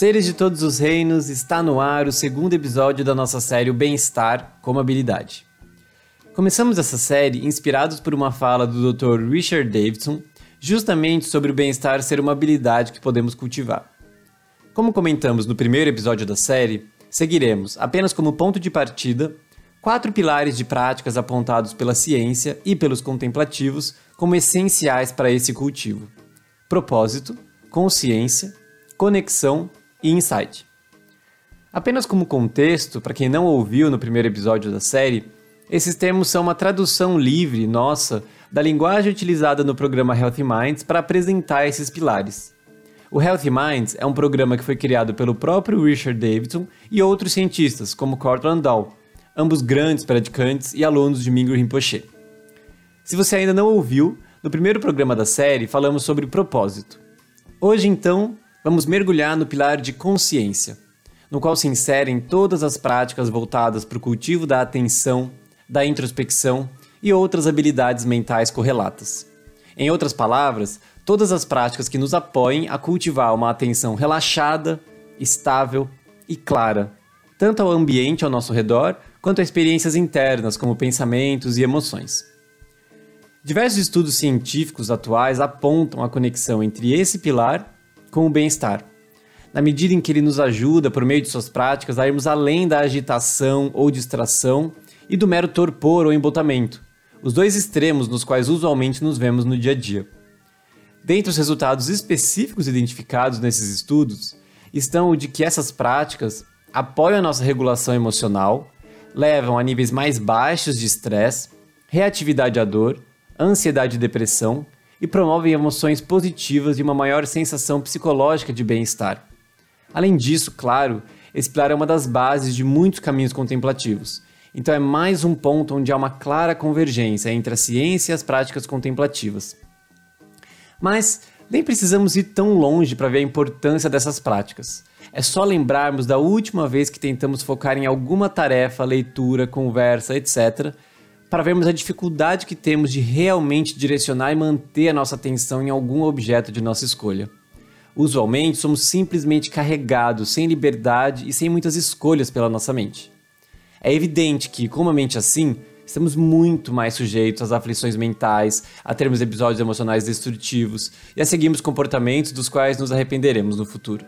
Seres de todos os reinos, está no ar o segundo episódio da nossa série O Bem-Estar como Habilidade. Começamos essa série inspirados por uma fala do Dr. Richard Davidson, justamente sobre o bem-estar ser uma habilidade que podemos cultivar. Como comentamos no primeiro episódio da série, seguiremos, apenas como ponto de partida, quatro pilares de práticas apontados pela ciência e pelos contemplativos como essenciais para esse cultivo: propósito, consciência, conexão e insight. Apenas como contexto, para quem não ouviu no primeiro episódio da série, esses termos são uma tradução livre nossa da linguagem utilizada no programa Healthy Minds para apresentar esses pilares. O Healthy Minds é um programa que foi criado pelo próprio Richard Davidson e outros cientistas, como Cortland Dow, ambos grandes praticantes e alunos de Mingyur Rinpoche. Se você ainda não ouviu, no primeiro programa da série falamos sobre propósito. Hoje, então, vamos mergulhar no pilar de consciência, no qual se inserem todas as práticas voltadas para o cultivo da atenção, da introspecção e outras habilidades mentais correlatas. Em outras palavras, todas as práticas que nos apoiem a cultivar uma atenção relaxada, estável e clara, tanto ao ambiente ao nosso redor quanto a experiências internas, como pensamentos e emoções. Diversos estudos científicos atuais apontam a conexão entre esse pilar com o bem-estar. Na medida em que ele nos ajuda, por meio de suas práticas, a irmos além da agitação ou distração e do mero torpor ou embotamento, os dois extremos nos quais usualmente nos vemos no dia a dia. Dentre os resultados específicos identificados nesses estudos estão o de que essas práticas apoiam a nossa regulação emocional, levam a níveis mais baixos de estresse, reatividade à dor, ansiedade e depressão e promovem emoções positivas e uma maior sensação psicológica de bem-estar. Além disso, claro, esse pilar é uma das bases de muitos caminhos contemplativos. Então é mais um ponto onde há uma clara convergência entre a ciência e as práticas contemplativas. Mas nem precisamos ir tão longe para ver a importância dessas práticas. É só lembrarmos da última vez que tentamos focar em alguma tarefa, leitura, conversa, etc., para vermos a dificuldade que temos de realmente direcionar e manter a nossa atenção em algum objeto de nossa escolha. Usualmente somos simplesmente carregados, sem liberdade e sem muitas escolhas pela nossa mente. É evidente que, com uma mente assim, estamos muito mais sujeitos às aflições mentais, a termos episódios emocionais destrutivos e a seguirmos comportamentos dos quais nos arrependeremos no futuro.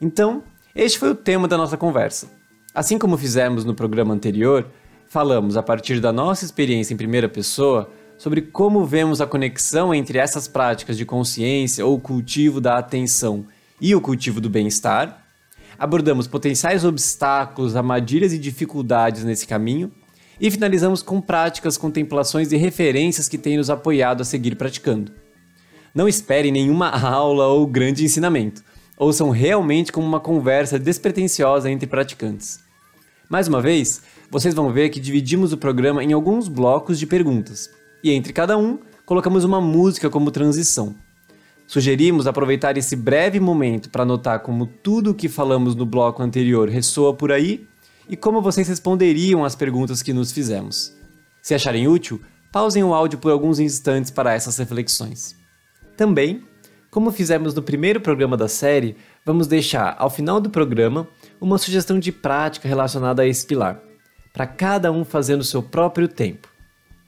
Então, este foi o tema da nossa conversa. Assim como fizemos no programa anterior, falamos, a partir da nossa experiência em primeira pessoa, sobre como vemos a conexão entre essas práticas de consciência ou cultivo da atenção e o cultivo do bem-estar. Abordamos potenciais obstáculos, armadilhas e dificuldades nesse caminho. E finalizamos com práticas, contemplações e referências que têm nos apoiado a seguir praticando. Não espere nenhuma aula ou grande ensinamento. Ouçam realmente como uma conversa despretensiosa entre praticantes. Mais uma vez, vocês vão ver que dividimos o programa em alguns blocos de perguntas, e entre cada um, colocamos uma música como transição. Sugerimos aproveitar esse breve momento para notar como tudo o que falamos no bloco anterior ressoa por aí e como vocês responderiam às perguntas que nos fizemos. Se acharem útil, pausem o áudio por alguns instantes para essas reflexões. Também, como fizemos no primeiro programa da série, vamos deixar ao final do programa uma sugestão de prática relacionada a esse pilar para cada um fazer no seu próprio tempo.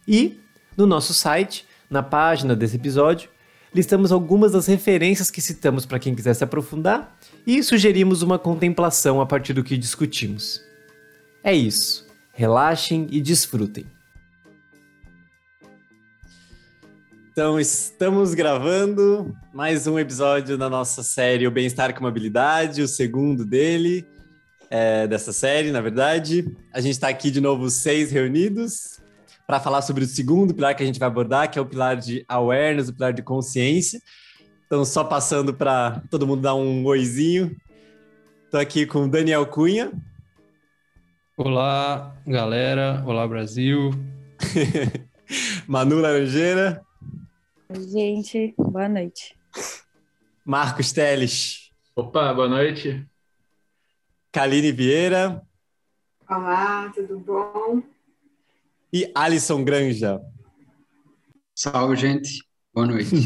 E, no nosso site, na página desse episódio, listamos algumas das referências que citamos para quem quiser se aprofundar e sugerimos uma contemplação a partir do que discutimos. É isso. Relaxem e desfrutem. Então, estamos gravando mais um episódio da nossa série O Bem-Estar com Habilidade, o segundo dele é, dessa série, na verdade. A gente está aqui de novo, seis reunidos, para falar sobre o segundo pilar que a gente vai abordar, que é o pilar de awareness, o pilar de consciência. Então, só passando para todo mundo dar um oizinho. Estou aqui com Daniel Cunha. Olá, galera. Olá, Brasil. Manu Laranjeira. Oi, gente. Boa noite. Marcos Teles. Opa, boa noite. Kaline Vieira. Olá, tudo bom? E Alisson Granja. Salve, gente. Boa noite.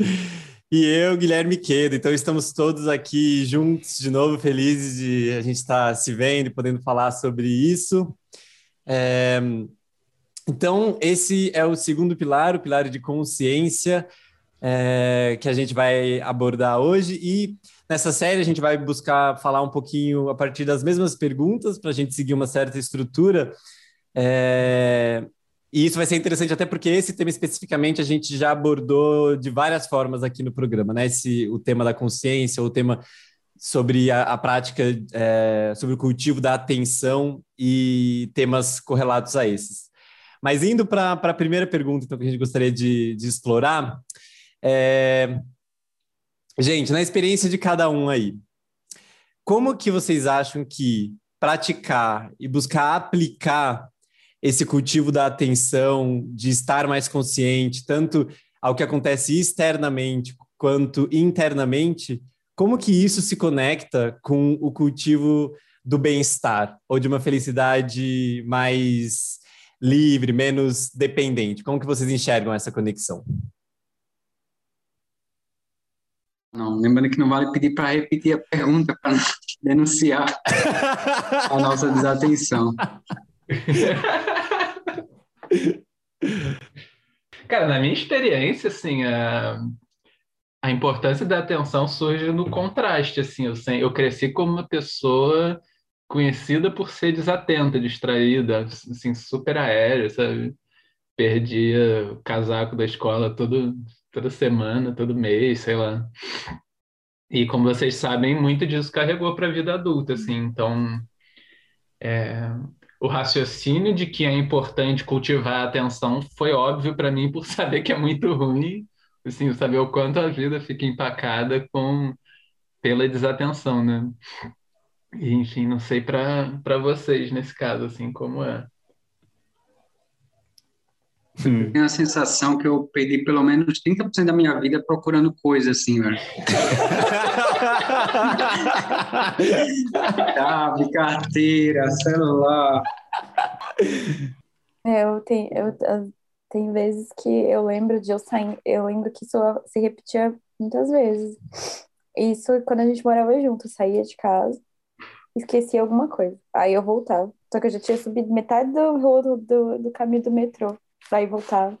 e eu, Guilherme Quedo. Então, estamos todos aqui juntos de novo, felizes de a gente estar se vendo e podendo falar sobre isso. É... Então, esse é o segundo pilar, o pilar de consciência, é... que a gente vai abordar hoje. E nessa série, a gente vai buscar falar um pouquinho a partir das mesmas perguntas, para a gente seguir uma certa estrutura. É... E isso vai ser interessante até porque esse tema especificamente a gente já abordou de várias formas aqui no programa, né? Esse, o tema da consciência, o tema sobre a, a prática, é, sobre o cultivo da atenção e temas correlatos a esses. Mas indo para a primeira pergunta, então, que a gente gostaria de, de explorar, é... gente, na experiência de cada um aí, como que vocês acham que praticar e buscar aplicar esse cultivo da atenção, de estar mais consciente, tanto ao que acontece externamente quanto internamente, como que isso se conecta com o cultivo do bem-estar ou de uma felicidade mais livre, menos dependente? Como que vocês enxergam essa conexão? Não, lembrando que não vale pedir para repetir a pergunta para denunciar a nossa desatenção. Cara, na minha experiência, assim, a, a importância da atenção surge no contraste, assim, eu, eu cresci como uma pessoa conhecida por ser desatenta, distraída, assim, super aérea, sabe? Perdia o casaco da escola todo, toda semana, todo mês, sei lá. E como vocês sabem, muito disso carregou para a vida adulta, assim, então... É, o raciocínio de que é importante cultivar a atenção foi óbvio para mim por saber que é muito ruim, assim, saber o quanto a vida fica empacada com pela desatenção, né? E, enfim, não sei para vocês nesse caso, assim, como é. Hum. Tenho a sensação que eu perdi pelo menos 30% da minha vida procurando coisa assim, velho. Chave, carteira, celular. É, eu tenho, eu, eu, tem vezes que eu lembro de eu sair, eu lembro que isso se repetia muitas vezes. Isso quando a gente morava junto, eu saía de casa, esquecia alguma coisa. Aí eu voltava. Só que eu já tinha subido metade do, do, do caminho do metrô pra ir voltar.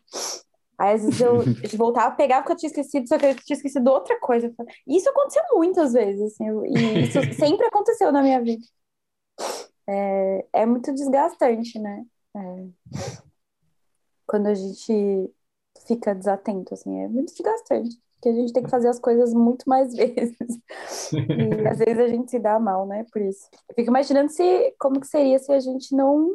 Aí às vezes eu voltava, pegava o que eu tinha esquecido, só que eu tinha esquecido outra coisa. Isso aconteceu muitas vezes, assim, e isso sempre aconteceu na minha vida. É, é muito desgastante, né? É, quando a gente fica desatento, assim, é muito desgastante. Porque a gente tem que fazer as coisas muito mais vezes. e às vezes a gente se dá mal, né? Por isso. Eu fico imaginando se, como que seria se a gente não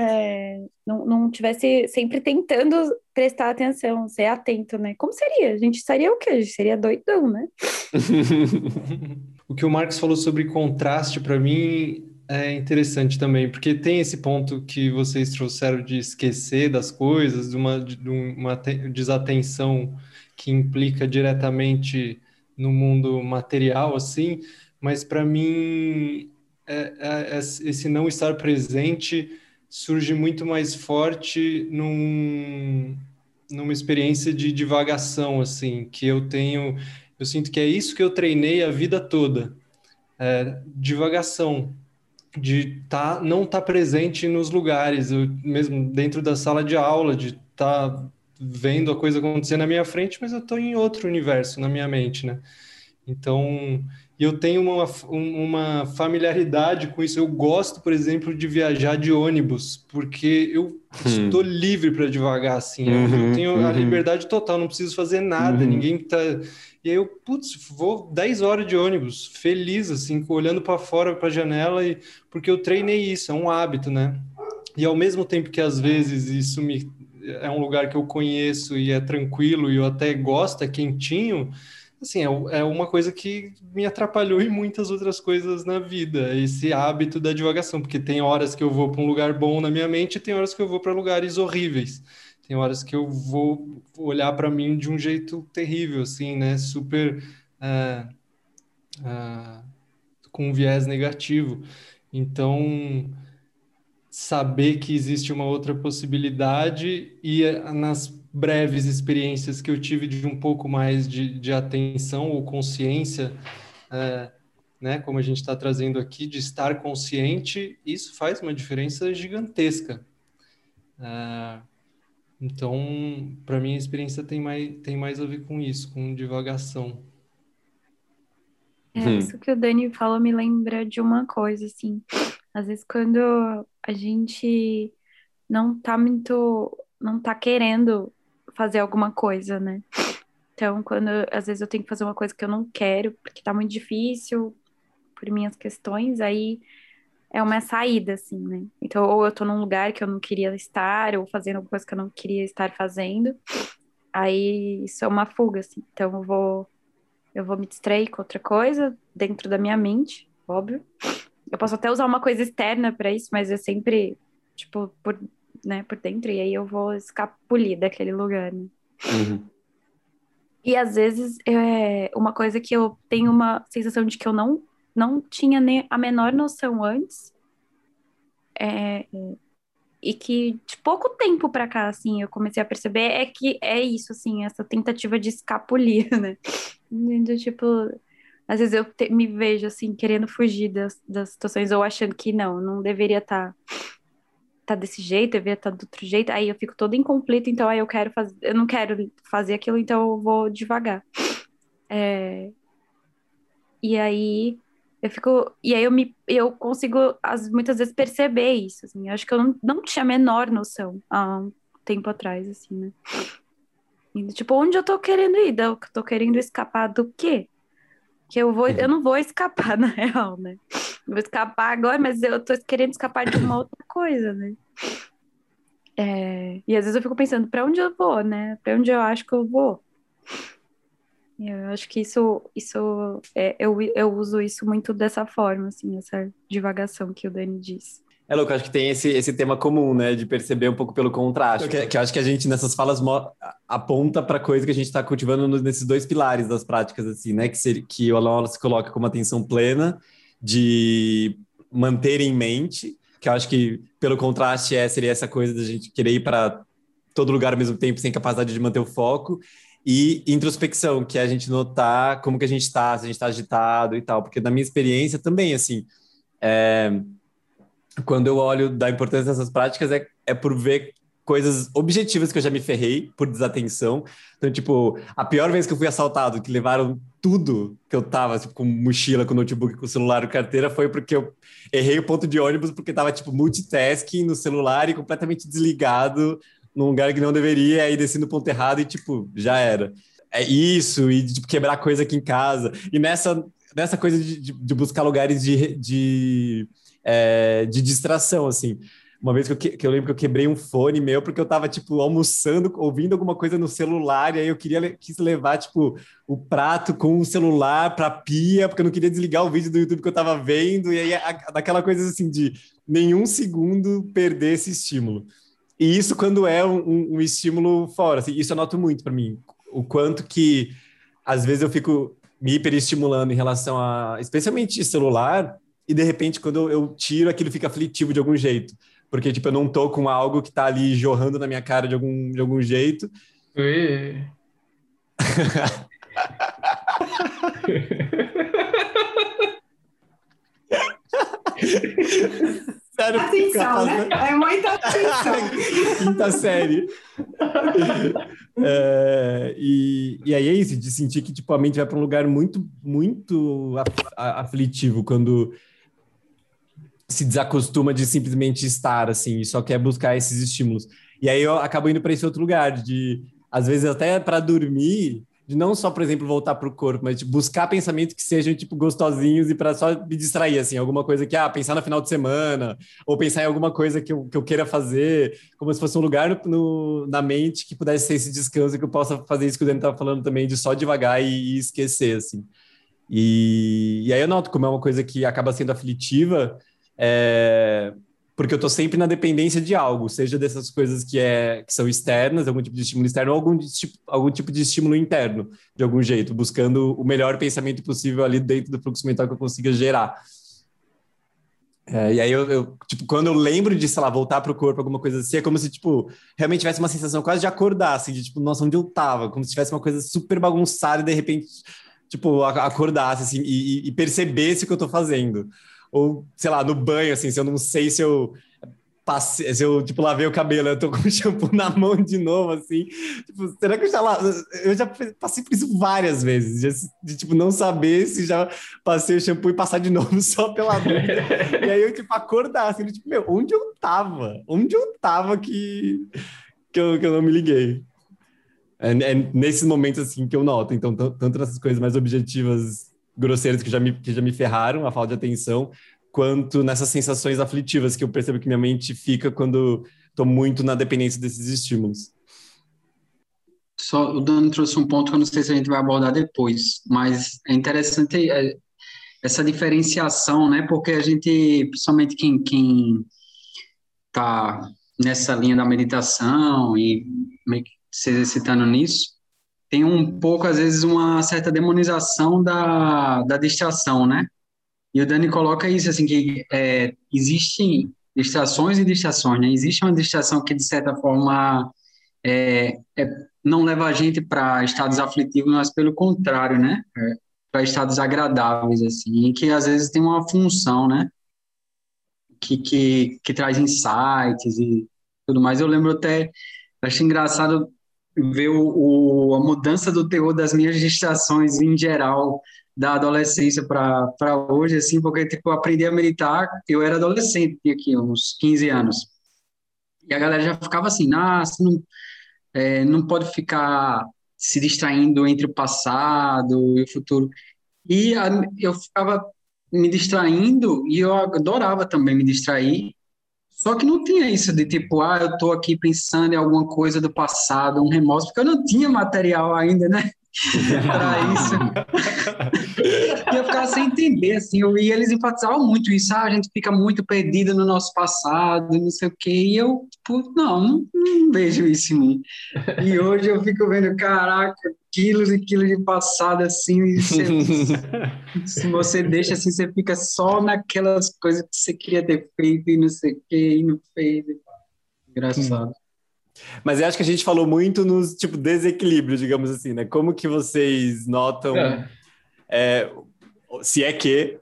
é, não, não tivesse sempre tentando prestar atenção, ser atento, né? Como seria? A gente seria o quê? A gente seria doidão, né? o que o Marcos falou sobre contraste, para mim, é interessante também, porque tem esse ponto que vocês trouxeram de esquecer das coisas, de uma, de uma desatenção que implica diretamente no mundo material, assim, mas para mim, é, é, é, esse não estar presente surge muito mais forte num, numa experiência de divagação, assim, que eu tenho, eu sinto que é isso que eu treinei a vida toda, é, divagação, de tá, não estar tá presente nos lugares, eu, mesmo dentro da sala de aula, de estar tá vendo a coisa acontecer na minha frente, mas eu estou em outro universo na minha mente, né? Então, e eu tenho uma, uma familiaridade com isso. Eu gosto, por exemplo, de viajar de ônibus, porque eu hum. estou livre para devagar, assim. Uhum, eu tenho uhum. a liberdade total, não preciso fazer nada, uhum. ninguém tá. E aí eu, putz, vou 10 horas de ônibus, feliz, assim, olhando para fora, para a janela, e... porque eu treinei isso, é um hábito, né? E ao mesmo tempo que às vezes isso me é um lugar que eu conheço e é tranquilo e eu até gosto, é quentinho assim, é, é uma coisa que me atrapalhou em muitas outras coisas na vida, esse hábito da divagação, porque tem horas que eu vou para um lugar bom na minha mente e tem horas que eu vou para lugares horríveis. Tem horas que eu vou olhar para mim de um jeito terrível, assim, né? Super. Uh, uh, com um viés negativo. Então, saber que existe uma outra possibilidade e eh, nas breves experiências que eu tive de um pouco mais de, de atenção ou consciência, é, né, como a gente está trazendo aqui, de estar consciente, isso faz uma diferença gigantesca. É, então, para mim, a experiência tem mais, tem mais a ver com isso, com divagação. É, hum. isso que o Dani falou me lembra de uma coisa, assim. Às vezes, quando a gente não tá muito, não tá querendo fazer alguma coisa, né? Então, quando às vezes eu tenho que fazer uma coisa que eu não quero, porque tá muito difícil por minhas questões, aí é uma saída, assim, né? Então, ou eu tô num lugar que eu não queria estar, ou fazendo alguma coisa que eu não queria estar fazendo, aí isso é uma fuga, assim. Então, eu vou, eu vou me distrair com outra coisa dentro da minha mente, óbvio. Eu posso até usar uma coisa externa para isso, mas é sempre, tipo, por, né, por dentro, e aí eu vou escapulir daquele lugar, né? Uhum. E às vezes, é uma coisa que eu tenho uma sensação de que eu não não tinha nem a menor noção antes. É, e que de pouco tempo para cá, assim, eu comecei a perceber é que é isso, assim, essa tentativa de escapulir, né? De, tipo, às vezes eu te, me vejo, assim, querendo fugir das, das situações ou achando que não, não deveria estar tá, tá desse jeito, deveria estar tá do outro jeito, aí eu fico todo em conflito, então aí eu quero fazer, eu não quero fazer aquilo, então eu vou devagar. É, e aí eu fico. E aí eu me eu consigo as, muitas vezes perceber isso. Assim. Eu acho que eu não, não tinha a menor noção há um tempo atrás, assim, né? E, tipo, onde eu tô querendo ir? Eu tô querendo escapar do quê? Que eu vou, eu não vou escapar, na real, né? vou escapar agora, mas eu tô querendo escapar de uma outra coisa, né? É, e às vezes eu fico pensando, para onde eu vou, né? Para onde eu acho que eu vou? Eu acho que isso, isso é, eu, eu uso isso muito dessa forma, assim, essa divagação que o Dani disse. É louco, acho que tem esse, esse tema comum, né, de perceber um pouco pelo contraste. Que, que eu acho que a gente, nessas falas, aponta para coisa que a gente está cultivando nesses dois pilares das práticas, assim, né, que, ser, que o Alan se coloca como atenção plena, de manter em mente, que eu acho que, pelo contraste, é, seria essa coisa da gente querer ir para todo lugar ao mesmo tempo, sem capacidade de manter o foco, e introspecção, que é a gente notar como que a gente está, se a gente está agitado e tal, porque na minha experiência também, assim, é, quando eu olho da importância dessas práticas é, é por ver coisas objetivas que eu já me ferrei por desatenção. Então, tipo, a pior vez que eu fui assaltado, que levaram tudo que eu tava, tipo, com mochila, com notebook, com celular, com carteira, foi porque eu errei o ponto de ônibus, porque tava, tipo, multitasking no celular e completamente desligado num lugar que não deveria, aí desci no ponto errado e, tipo, já era. É isso, e tipo, quebrar coisa aqui em casa. E nessa, nessa coisa de, de, de buscar lugares de, de, é, de distração, assim. Uma vez que eu, que eu lembro que eu quebrei um fone meu porque eu tava, tipo, almoçando, ouvindo alguma coisa no celular, e aí eu queria quis levar, tipo, o prato com o celular pra pia, porque eu não queria desligar o vídeo do YouTube que eu tava vendo, e aí a, daquela coisa assim de nenhum segundo perder esse estímulo. E isso quando é um, um estímulo fora, assim, isso eu noto muito para mim. O quanto que, às vezes, eu fico me hiperestimulando em relação a, especialmente celular, e de repente, quando eu tiro, aquilo fica aflitivo de algum jeito. Porque, tipo, eu não tô com algo que tá ali jorrando na minha cara de algum, de algum jeito. Ui. Sério, atenção, né? É muita atenção. Quinta série. É, e, e aí é isso, de sentir que tipo, a mente vai para um lugar muito, muito aflitivo quando se desacostuma de simplesmente estar assim e só quer buscar esses estímulos. E aí eu acabo indo para esse outro lugar de às vezes até para dormir de não só, por exemplo, voltar para o corpo, mas de buscar pensamentos que sejam tipo gostosinhos e para só me distrair, assim, alguma coisa que, ah, pensar no final de semana, ou pensar em alguma coisa que eu, que eu queira fazer, como se fosse um lugar no, no, na mente que pudesse ser esse descanso, que eu possa fazer isso que o Dani estava falando também, de só devagar e, e esquecer, assim. E, e aí eu noto como é uma coisa que acaba sendo aflitiva, é, porque eu estou sempre na dependência de algo, seja dessas coisas que, é, que são externas, algum tipo de estímulo externo, ou algum, tipo, algum tipo de estímulo interno, de algum jeito, buscando o melhor pensamento possível ali dentro do fluxo mental que eu consiga gerar. É, e aí eu, eu, tipo, quando eu lembro de, sei lá, voltar pro corpo, alguma coisa assim, é como se, tipo, realmente tivesse uma sensação quase de acordar, assim, de, tipo, nossa, onde eu tava? Como se tivesse uma coisa super bagunçada e, de repente, tipo, acordasse, assim, e, e percebesse o que eu tô fazendo. Ou, sei lá, no banho, assim, se eu não sei se eu passei, se eu, tipo, lavei o cabelo, eu tô com o shampoo na mão de novo, assim. Tipo, será que eu já, eu já passei por isso várias vezes, de, de, tipo, não saber se já passei o shampoo e passar de novo só pela dúvida. e aí eu, tipo, acordar, assim, tipo, meu, onde eu tava? Onde eu tava que, que, eu, que eu não me liguei? É, é nesses momentos, assim, que eu noto. Então, tanto nessas coisas mais objetivas grosseiras que já me, que já me ferraram, a falta de atenção, quanto nessas sensações aflitivas que eu percebo que minha mente fica quando estou muito na dependência desses estímulos. Só o Dano trouxe um ponto que eu não sei se a gente vai abordar depois, mas é interessante é, essa diferenciação, né? Porque a gente, principalmente quem quem está nessa linha da meditação e se exercitando nisso, tem um pouco às vezes uma certa demonização da, da distração, né? E o Dani coloca isso, assim, que é, existem distrações e distrações, né? Existe uma distração que, de certa forma, é, é, não leva a gente para estados aflitivos, mas pelo contrário, né? É, para estados agradáveis, assim, que às vezes tem uma função, né? Que, que, que traz insights e tudo mais. Eu lembro até, acho engraçado ver o, o, a mudança do terror das minhas distrações em geral da adolescência para hoje, assim, porque, tipo, aprendi a meditar, eu era adolescente, tinha aqui uns 15 anos. E a galera já ficava assim, ah, você não, é, não pode ficar se distraindo entre o passado e o futuro. E a, eu ficava me distraindo e eu adorava também me distrair. Só que não tinha isso de tipo, ah, eu tô aqui pensando em alguma coisa do passado, um remorso, porque eu não tinha material ainda, né? Para isso. e eu ficava sem entender, assim, eu, e eles enfatizavam muito isso, ah, a gente fica muito perdido no nosso passado, não sei o quê, e eu, tipo, não, não, não vejo isso em mim. E hoje eu fico vendo, caraca, quilos e quilos de passado, assim, e você, se você deixa assim, você fica só naquelas coisas que você queria ter feito e não sei o quê, e não fez. Engraçado. Mas eu acho que a gente falou muito nos tipo desequilíbrios, digamos assim, né? Como que vocês notam é. É, se é que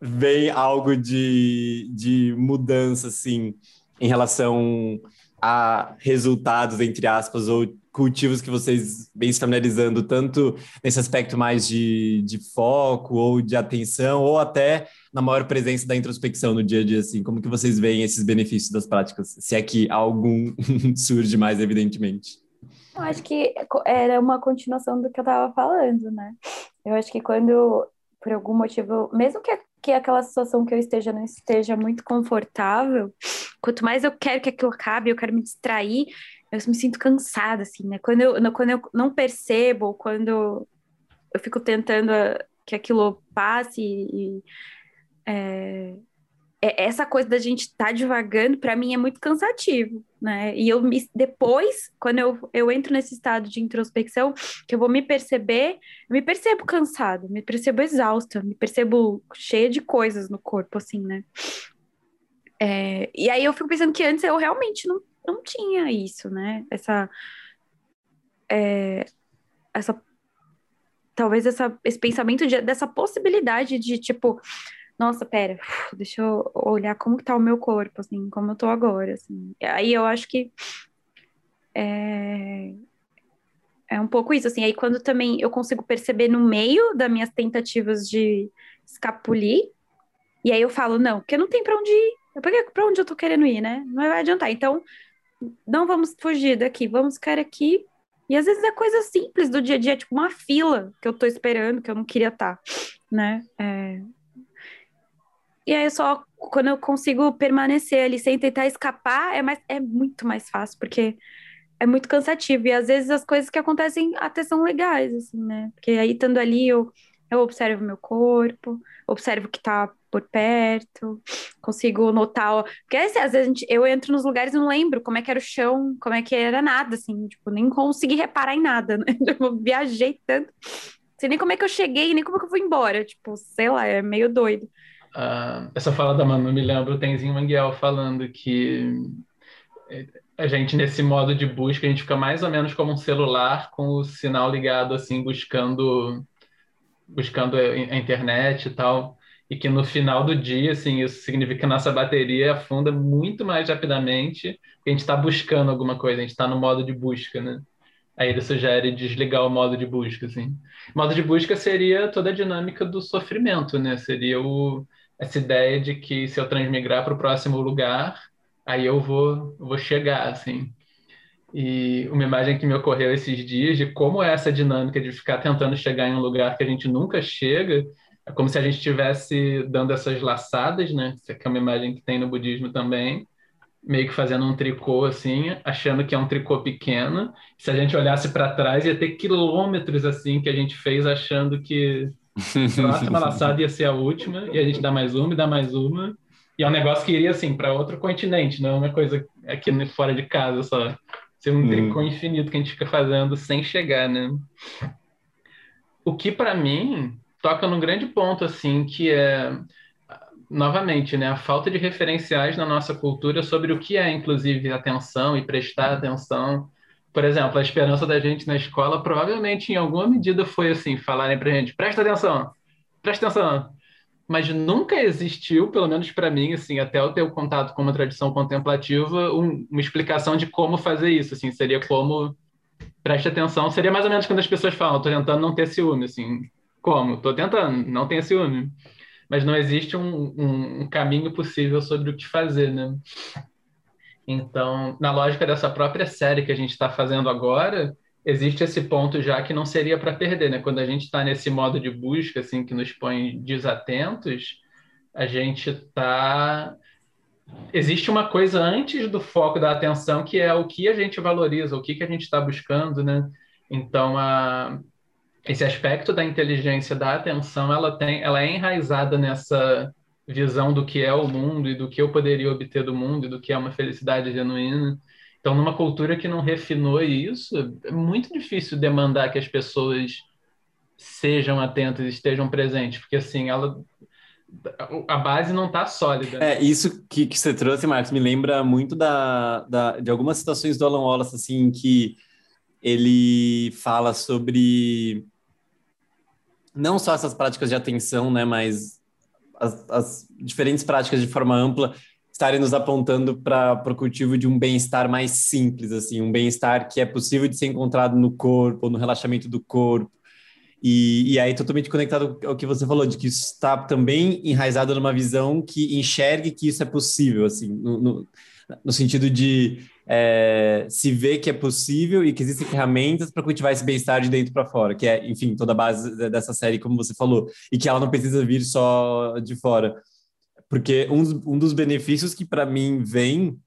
vem algo de, de mudança assim em relação a resultados, entre aspas, ou cultivos que vocês vêm se familiarizando, tanto nesse aspecto mais de, de foco ou de atenção, ou até na maior presença da introspecção no dia a dia, assim? Como que vocês veem esses benefícios das práticas? Se é que algum surge mais evidentemente. Eu acho que era uma continuação do que eu estava falando, né? Eu acho que quando, por algum motivo, mesmo que, que aquela situação que eu esteja não esteja muito confortável, quanto mais eu quero que aquilo acabe, eu quero me distrair, eu me sinto cansada, assim, né? Quando eu, quando eu não percebo, quando eu fico tentando que aquilo passe e, é, é, essa coisa da gente estar tá divagando, para mim, é muito cansativo, né? E eu me, depois, quando eu, eu entro nesse estado de introspecção, que eu vou me perceber, eu me percebo cansada, me percebo exausta, me percebo cheia de coisas no corpo, assim, né? É, e aí eu fico pensando que antes eu realmente não, não tinha isso, né? Essa. É, essa talvez essa, esse pensamento de, dessa possibilidade de tipo nossa, pera, deixa eu olhar como tá o meu corpo, assim, como eu tô agora, assim. Aí eu acho que é, é um pouco isso, assim. Aí quando também eu consigo perceber no meio das minhas tentativas de escapulir, e aí eu falo, não, porque não tem para onde ir. Para onde eu tô querendo ir, né? Não vai adiantar. Então, não vamos fugir daqui, vamos ficar aqui. E às vezes é coisa simples do dia a dia, tipo uma fila que eu tô esperando, que eu não queria estar, tá, né? É, e aí só quando eu consigo permanecer ali sem tentar escapar, é, mais, é muito mais fácil, porque é muito cansativo. E às vezes as coisas que acontecem até são legais, assim, né? Porque aí estando ali, eu, eu observo meu corpo, observo o que tá por perto, consigo notar. Porque assim, às vezes gente, eu entro nos lugares e não lembro como é que era o chão, como é que era nada, assim, tipo, nem consegui reparar em nada, né? Eu viajei tanto. Sei nem como é que eu cheguei, nem como é que eu fui embora. Tipo, sei lá, é meio doido. Uh, essa fala da Manu me lembra o Tenzin Manguel falando que a gente nesse modo de busca a gente fica mais ou menos como um celular com o sinal ligado assim buscando buscando a internet e tal e que no final do dia assim isso significa que nossa bateria afunda muito mais rapidamente porque a gente está buscando alguma coisa a gente está no modo de busca né? Aí ele sugere desligar o modo de busca assim. O modo de busca seria toda a dinâmica do sofrimento né? Seria o essa ideia de que se eu transmigrar para o próximo lugar aí eu vou, vou chegar, assim. E uma imagem que me ocorreu esses dias de como é essa dinâmica de ficar tentando chegar em um lugar que a gente nunca chega, é como se a gente estivesse dando essas laçadas, né? Isso aqui é uma imagem que tem no budismo também, meio que fazendo um tricô assim, achando que é um tricô pequeno. Se a gente olhasse para trás, ia ter quilômetros assim que a gente fez achando que próxima laçada ia ser a última, e a gente dá mais uma e dá mais uma. E é um negócio que iria, assim, para outro continente, não é uma coisa aqui fora de casa só. Ser um hum. tricô infinito que a gente fica fazendo sem chegar, né? O que, para mim, toca num grande ponto, assim, que é, novamente, né, a falta de referenciais na nossa cultura sobre o que é, inclusive, atenção e prestar atenção. Por exemplo, a esperança da gente na escola provavelmente, em alguma medida, foi assim, falarem pra gente, presta atenção, presta atenção, mas nunca existiu, pelo menos para mim, assim, até eu ter o contato com uma tradição contemplativa, um, uma explicação de como fazer isso, assim, seria como preste atenção, seria mais ou menos quando as pessoas falam, estou tentando não ter ciúme, assim, como? Estou tentando, não ter ciúme. Mas não existe um, um, um caminho possível sobre o que fazer, né? Então, na lógica dessa própria série que a gente está fazendo agora, existe esse ponto já que não seria para perder, né? Quando a gente está nesse modo de busca, assim, que nos põe desatentos, a gente está existe uma coisa antes do foco da atenção que é o que a gente valoriza, o que, que a gente está buscando, né? Então, a, esse aspecto da inteligência da atenção, ela tem, ela é enraizada nessa visão do que é o mundo e do que eu poderia obter do mundo e do que é uma felicidade genuína. Então, numa cultura que não refinou isso, é muito difícil demandar que as pessoas sejam atentas, estejam presentes, porque assim, ela a base não está sólida. É, isso que, que você trouxe, Marcos, me lembra muito da, da, de algumas situações do Alan Wallace, assim, que ele fala sobre não só essas práticas de atenção, né, mas as, as diferentes práticas de forma ampla estarem nos apontando para o cultivo de um bem-estar mais simples, assim, um bem-estar que é possível de ser encontrado no corpo, no relaxamento do corpo. E, e aí, totalmente conectado ao que você falou, de que isso está também enraizado numa visão que enxergue que isso é possível, assim, no, no, no sentido de é, se ver que é possível e que existem ferramentas para cultivar esse bem-estar de dentro para fora, que é, enfim, toda a base dessa série, como você falou, e que ela não precisa vir só de fora. Porque um, um dos benefícios que para mim vem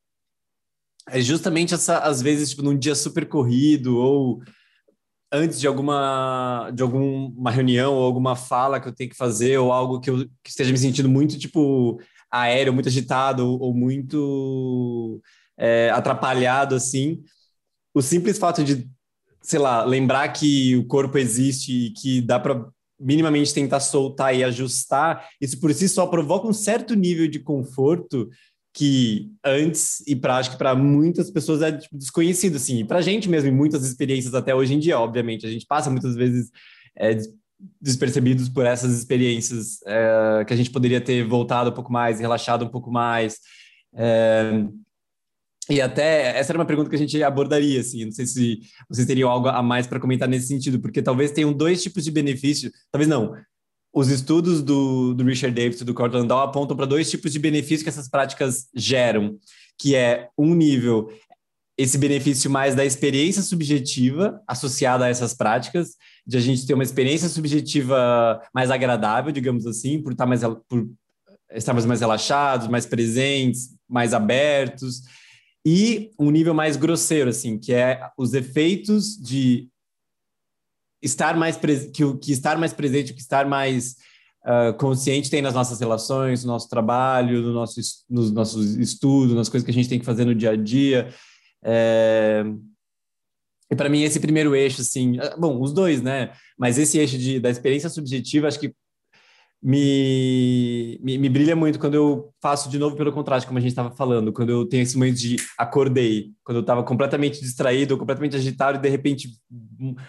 é justamente essa, às vezes, tipo, num dia super corrido ou antes de alguma de alguma reunião ou alguma fala que eu tenho que fazer ou algo que eu que esteja me sentindo muito tipo aéreo, muito agitado ou muito é, atrapalhado assim, o simples fato de sei lá lembrar que o corpo existe e que dá para minimamente tentar soltar e ajustar, isso por si só provoca um certo nível de conforto que antes e para acho que para muitas pessoas é tipo, desconhecido assim, e para a gente mesmo em muitas experiências até hoje em dia, obviamente, a gente passa muitas vezes é, despercebidos por essas experiências é, que a gente poderia ter voltado um pouco mais, relaxado um pouco mais. É, e até essa era uma pergunta que a gente abordaria, assim, não sei se vocês teriam algo a mais para comentar nesse sentido, porque talvez tenham dois tipos de benefício, talvez não. Os estudos do, do Richard Davidson e do Landau apontam para dois tipos de benefício que essas práticas geram, que é um nível esse benefício mais da experiência subjetiva associada a essas práticas, de a gente ter uma experiência subjetiva mais agradável, digamos assim, por estar mais por estarmos mais relaxados, mais presentes, mais abertos e um nível mais grosseiro, assim, que é os efeitos de estar mais que o que estar mais presente, o que estar mais uh, consciente tem nas nossas relações, no nosso trabalho, no nosso, nos nossos estudos, nas coisas que a gente tem que fazer no dia a dia. É... E para mim esse primeiro eixo, assim, ah, bom, os dois, né? Mas esse eixo de, da experiência subjetiva, acho que me, me, me, brilha muito quando eu faço de novo pelo contraste, como a gente estava falando, quando eu tenho esse momento de acordei, quando eu estava completamente distraído, completamente agitado e de repente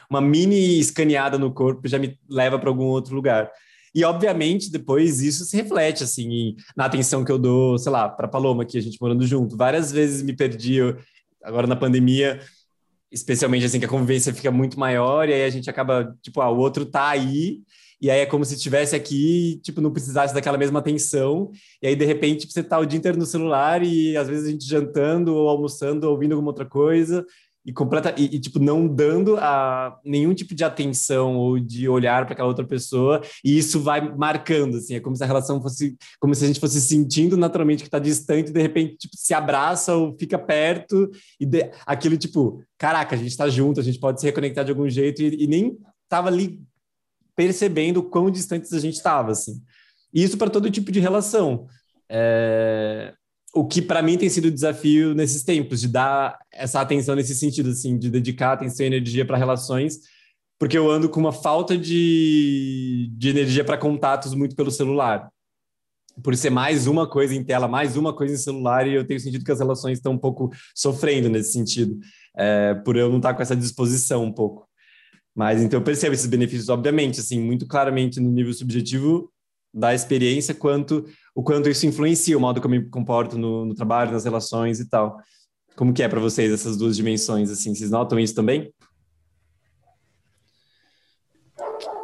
uma mini escaneada no corpo já me leva para algum outro lugar. E obviamente depois isso se reflete assim na atenção que eu dou, sei lá, para Paloma aqui a gente morando junto. Várias vezes me perdi, eu, agora na pandemia, especialmente assim que a convivência fica muito maior e aí a gente acaba tipo, ah, o outro tá aí e aí é como se estivesse aqui, tipo, não precisasse daquela mesma atenção, e aí de repente você tá o dia inteiro no celular e às vezes a gente jantando ou almoçando, ou ouvindo alguma outra coisa, e completa e, e, tipo não dando a nenhum tipo de atenção ou de olhar para aquela outra pessoa. E isso vai marcando assim é como se a relação fosse como se a gente fosse sentindo naturalmente que está distante e de repente tipo, se abraça ou fica perto e de, aquilo tipo caraca a gente está junto a gente pode se reconectar de algum jeito e, e nem estava ali percebendo quão distantes a gente estava, assim. Isso para todo tipo de relação. É... O que para mim tem sido o desafio nesses tempos, de dar essa atenção nesse sentido, assim, de dedicar atenção e energia para relações, porque eu ando com uma falta de, de energia para contatos muito pelo celular. Por ser mais uma coisa em tela, mais uma coisa em celular, e eu tenho sentido que as relações estão um pouco sofrendo nesse sentido, é, por eu não estar com essa disposição um pouco. Mas então eu percebo esses benefícios, obviamente, assim, muito claramente no nível subjetivo da experiência, quanto o quanto isso influencia o modo como eu me comporto no, no trabalho, nas relações e tal. Como que é para vocês essas duas dimensões, assim? Vocês notam isso também?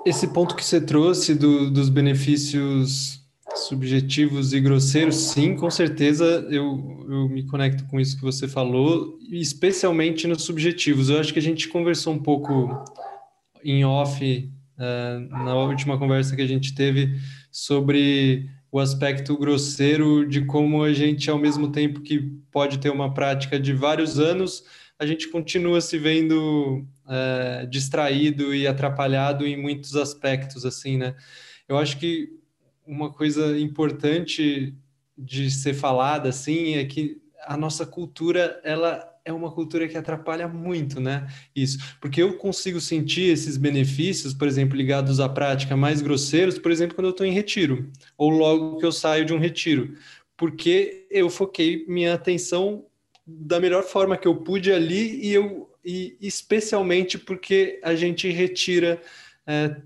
Esse ponto que você trouxe do, dos benefícios subjetivos e grosseiros, sim, com certeza eu, eu me conecto com isso que você falou, especialmente nos subjetivos. Eu acho que a gente conversou um pouco em off uh, na última conversa que a gente teve sobre o aspecto grosseiro de como a gente, ao mesmo tempo que pode ter uma prática de vários anos, a gente continua se vendo uh, distraído e atrapalhado em muitos aspectos, assim, né? Eu acho que uma coisa importante de ser falada, assim, é que a nossa cultura, ela é uma cultura que atrapalha muito, né? Isso, porque eu consigo sentir esses benefícios, por exemplo, ligados à prática mais grosseiros, por exemplo, quando eu estou em retiro, ou logo que eu saio de um retiro, porque eu foquei minha atenção da melhor forma que eu pude ali e eu e especialmente porque a gente retira é,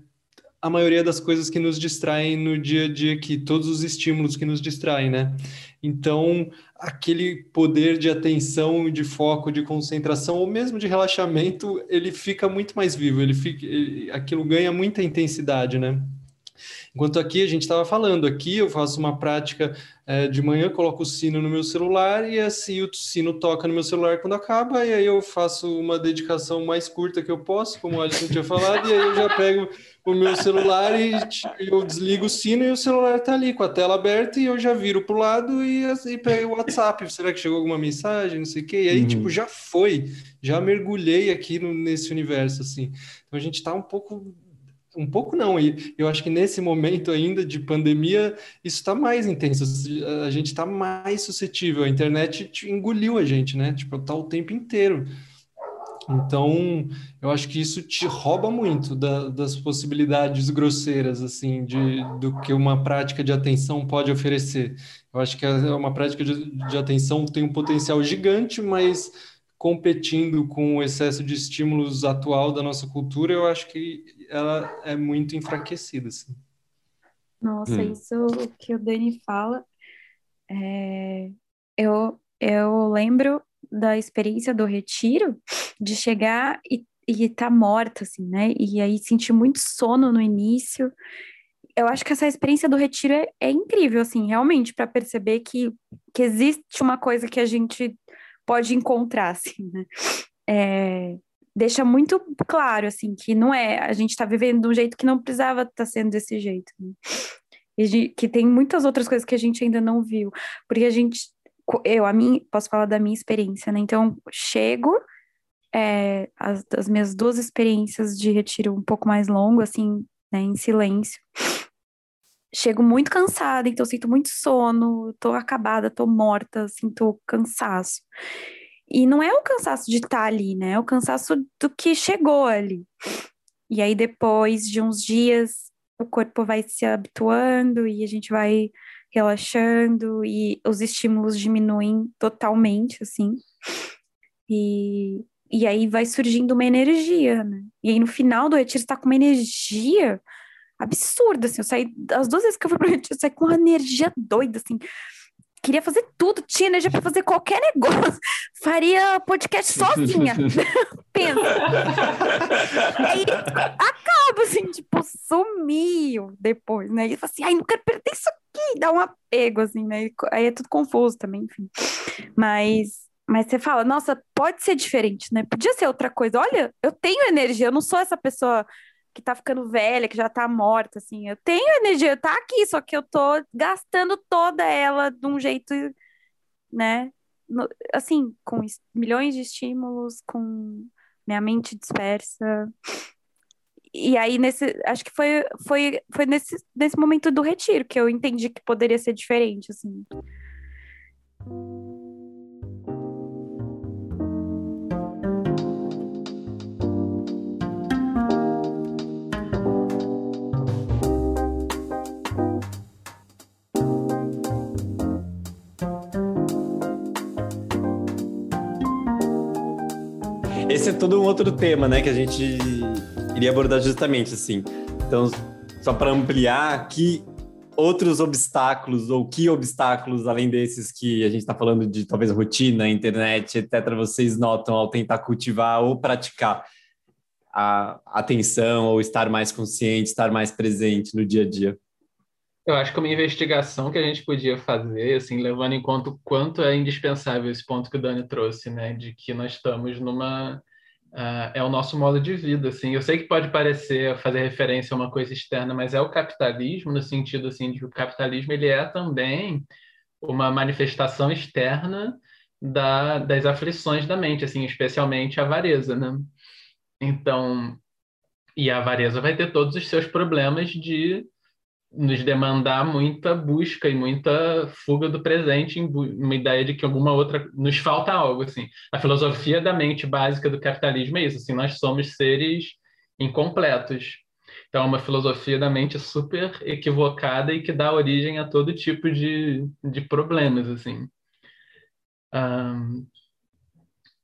a maioria das coisas que nos distraem no dia a dia aqui, todos os estímulos que nos distraem, né? Então, aquele poder de atenção, de foco, de concentração, ou mesmo de relaxamento, ele fica muito mais vivo, ele fica, ele, aquilo ganha muita intensidade, né? Enquanto aqui a gente estava falando, aqui eu faço uma prática é, de manhã, coloco o sino no meu celular e assim o sino toca no meu celular quando acaba, e aí eu faço uma dedicação mais curta que eu posso, como o Alisson tinha falado, e aí eu já pego o meu celular e eu desligo o sino e o celular está ali com a tela aberta e eu já viro para o lado e, e pego o WhatsApp. Será que chegou alguma mensagem? Não sei o quê. E aí, uhum. tipo, já foi, já mergulhei aqui no, nesse universo, assim. Então a gente está um pouco um pouco não, e eu acho que nesse momento ainda de pandemia, isso está mais intenso, a gente está mais suscetível, a internet engoliu a gente, né? Tipo, tá o tempo inteiro. Então, eu acho que isso te rouba muito da, das possibilidades grosseiras, assim, de, do que uma prática de atenção pode oferecer. Eu acho que é uma prática de, de atenção tem um potencial gigante, mas competindo com o excesso de estímulos atual da nossa cultura, eu acho que ela é muito enfraquecida. Assim. Nossa, hum. isso que o Dani fala, é... eu, eu lembro da experiência do retiro, de chegar e e tá morta, assim, né? E aí sentir muito sono no início. Eu acho que essa experiência do retiro é, é incrível, assim, realmente, para perceber que, que existe uma coisa que a gente pode encontrar, assim, né? É, deixa muito claro, assim, que não é, a gente está vivendo de um jeito que não precisava estar tá sendo desse jeito, né? Que tem muitas outras coisas que a gente ainda não viu, porque a gente, eu, a mim, posso falar da minha experiência, né? Então, chego, é, as, as minhas duas experiências de retiro um pouco mais longo, assim, né, em silêncio, chego muito cansada, então sinto muito sono, tô acabada, tô morta, sinto cansaço. E não é o cansaço de estar tá ali, né? É o cansaço do que chegou ali. E aí, depois de uns dias o corpo vai se habituando e a gente vai relaxando e os estímulos diminuem totalmente, assim. E, e aí vai surgindo uma energia, né? E aí no final do retiro você tá com uma energia absurda, assim. Eu saí, as duas vezes que eu fui pro retiro, eu saí com uma energia doida, assim queria fazer tudo, tinha energia para fazer qualquer negócio. Faria podcast sozinha. Pensa. Aí acaba assim, tipo, sumiu depois, né? E fala assim, ai, não quero perder isso aqui, dá um apego, assim, né? Aí é tudo confuso também, enfim. Mas. Mas você fala, nossa, pode ser diferente, né? Podia ser outra coisa. Olha, eu tenho energia, eu não sou essa pessoa que tá ficando velha, que já tá morta, assim. Eu tenho energia, tá aqui, só que eu tô gastando toda ela de um jeito, né? No, assim, com milhões de estímulos, com minha mente dispersa. E aí, nesse, acho que foi, foi, foi nesse, nesse momento do retiro que eu entendi que poderia ser diferente, assim. Esse é todo um outro tema, né, que a gente iria abordar justamente assim. Então, só para ampliar, que outros obstáculos ou que obstáculos além desses que a gente está falando de talvez rotina, internet, etc, vocês notam ao tentar cultivar ou praticar a atenção ou estar mais consciente, estar mais presente no dia a dia? Eu acho que uma investigação que a gente podia fazer, assim, levando em conta o quanto é indispensável esse ponto que o Dani trouxe, né, de que nós estamos numa uh, é o nosso modo de vida, assim. Eu sei que pode parecer fazer referência a uma coisa externa, mas é o capitalismo no sentido assim de que o capitalismo ele é também uma manifestação externa da, das aflições da mente, assim, especialmente a avareza, né? Então, e a avareza vai ter todos os seus problemas de nos demandar muita busca e muita fuga do presente em uma ideia de que alguma outra nos falta algo assim. A filosofia da mente básica do capitalismo é isso assim nós somos seres incompletos. Então é uma filosofia da mente super equivocada e que dá origem a todo tipo de, de problemas assim. Um,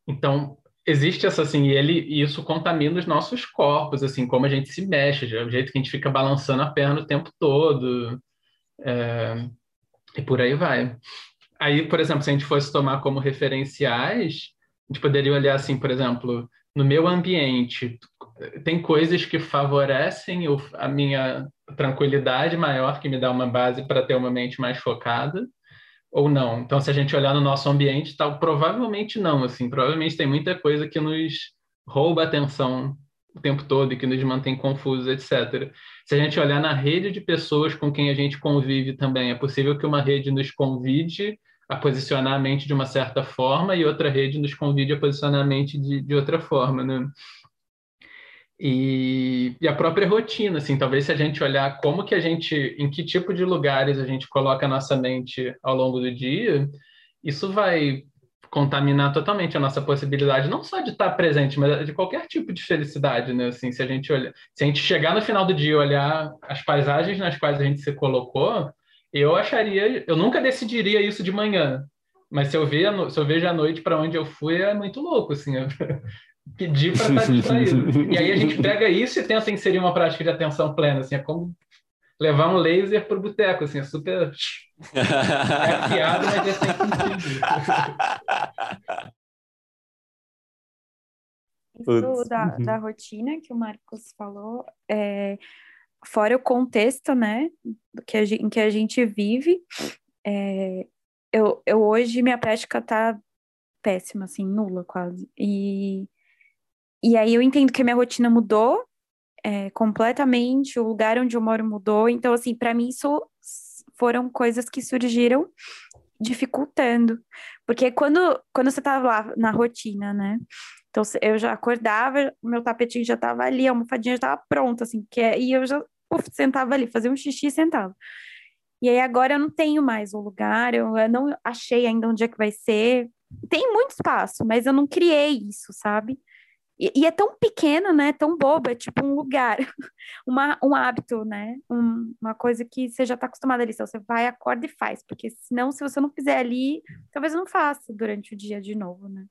então existe essa assim, e ele e isso contamina os nossos corpos, assim, como a gente se mexe, o jeito que a gente fica balançando a perna o tempo todo, é, e por aí vai. Aí, por exemplo, se a gente fosse tomar como referenciais, a gente poderia olhar assim, por exemplo, no meu ambiente, tem coisas que favorecem a minha tranquilidade maior, que me dá uma base para ter uma mente mais focada, ou não. Então, se a gente olhar no nosso ambiente, tal, provavelmente não. Assim, provavelmente tem muita coisa que nos rouba atenção o tempo todo e que nos mantém confusos, etc. Se a gente olhar na rede de pessoas com quem a gente convive também, é possível que uma rede nos convide a posicionar a mente de uma certa forma e outra rede nos convide a posicionar a mente de, de outra forma, né? E, e, a própria rotina, assim, talvez se a gente olhar como que a gente, em que tipo de lugares a gente coloca a nossa mente ao longo do dia, isso vai contaminar totalmente a nossa possibilidade, não só de estar presente, mas de qualquer tipo de felicidade, né? Assim, se a gente olhar, se a gente chegar no final do dia e olhar as paisagens nas quais a gente se colocou, eu acharia, eu nunca decidiria isso de manhã, mas se eu, ver, se eu vejo à noite para onde eu fui, é muito louco, assim. Pedir para estar distraído. e aí a gente pega isso e tenta inserir uma prática de atenção plena, assim, é como levar um laser para o boteco, assim, é super é piada, mas é sem sentido. Isso da, da rotina que o Marcos falou, é, fora o contexto, né, do que a, em que a gente vive, é, eu, eu hoje minha prática tá péssima, assim, nula quase. E e aí eu entendo que a minha rotina mudou é, completamente, o lugar onde eu moro mudou. Então, assim, para mim isso foram coisas que surgiram dificultando. Porque quando, quando você tava lá na rotina, né? Então eu já acordava, meu tapetinho já estava ali, a almofadinha já estava pronta, assim, que é, e eu já uf, sentava ali, fazia um xixi e sentava. E aí agora eu não tenho mais o lugar, eu, eu não achei ainda onde é que vai ser. Tem muito espaço, mas eu não criei isso, sabe? E, e, é tão pequeno, né? Tão bobo, é tipo um lugar, uma, um hábito, né? Um, uma coisa que você já está acostumado ali. Então você vai, acorda e faz, porque senão, se você não fizer ali, talvez não faça durante o dia de novo, né?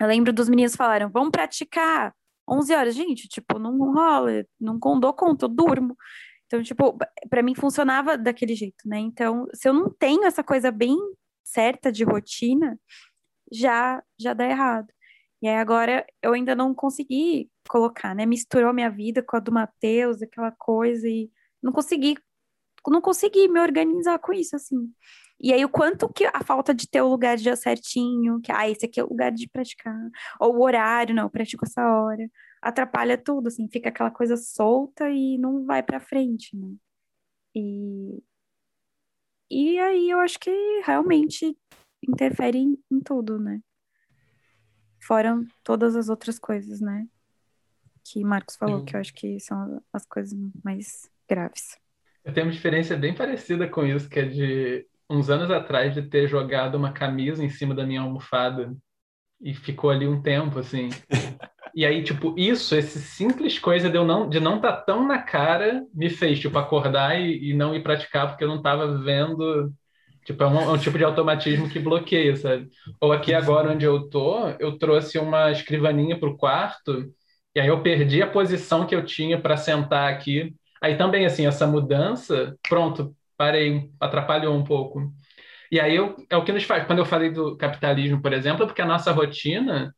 Eu lembro dos meninos falaram, vamos praticar 11 horas. Gente, tipo, não rola, não dou conta, eu durmo. Então, tipo, para mim funcionava daquele jeito, né? Então, se eu não tenho essa coisa bem certa de rotina, já já dá errado. E aí agora eu ainda não consegui colocar, né? Misturou minha vida com a do Matheus, aquela coisa, e não consegui, não consegui me organizar com isso, assim. E aí o quanto que a falta de ter o lugar de dia certinho, que, ah, esse aqui é o lugar de praticar, ou o horário, não, eu pratico essa hora, atrapalha tudo, assim, fica aquela coisa solta e não vai para frente, né? E, e aí eu acho que realmente interfere em, em tudo, né? Fora todas as outras coisas, né? Que Marcos falou, eu... que eu acho que são as coisas mais graves. Eu tenho uma experiência bem parecida com isso, que é de uns anos atrás de ter jogado uma camisa em cima da minha almofada e ficou ali um tempo, assim. E aí, tipo, isso, esse simples coisa de eu não de não estar tá tão na cara, me fez, tipo, acordar e, e não ir praticar porque eu não estava vendo Tipo, é um, é um, tipo de automatismo que bloqueia, sabe? Ou aqui agora onde eu tô, eu trouxe uma escrivaninha para o quarto, e aí eu perdi a posição que eu tinha para sentar aqui. Aí também, assim, essa mudança, pronto, parei, atrapalhou um pouco. E aí eu, é o que nos faz. Quando eu falei do capitalismo, por exemplo, porque a nossa rotina.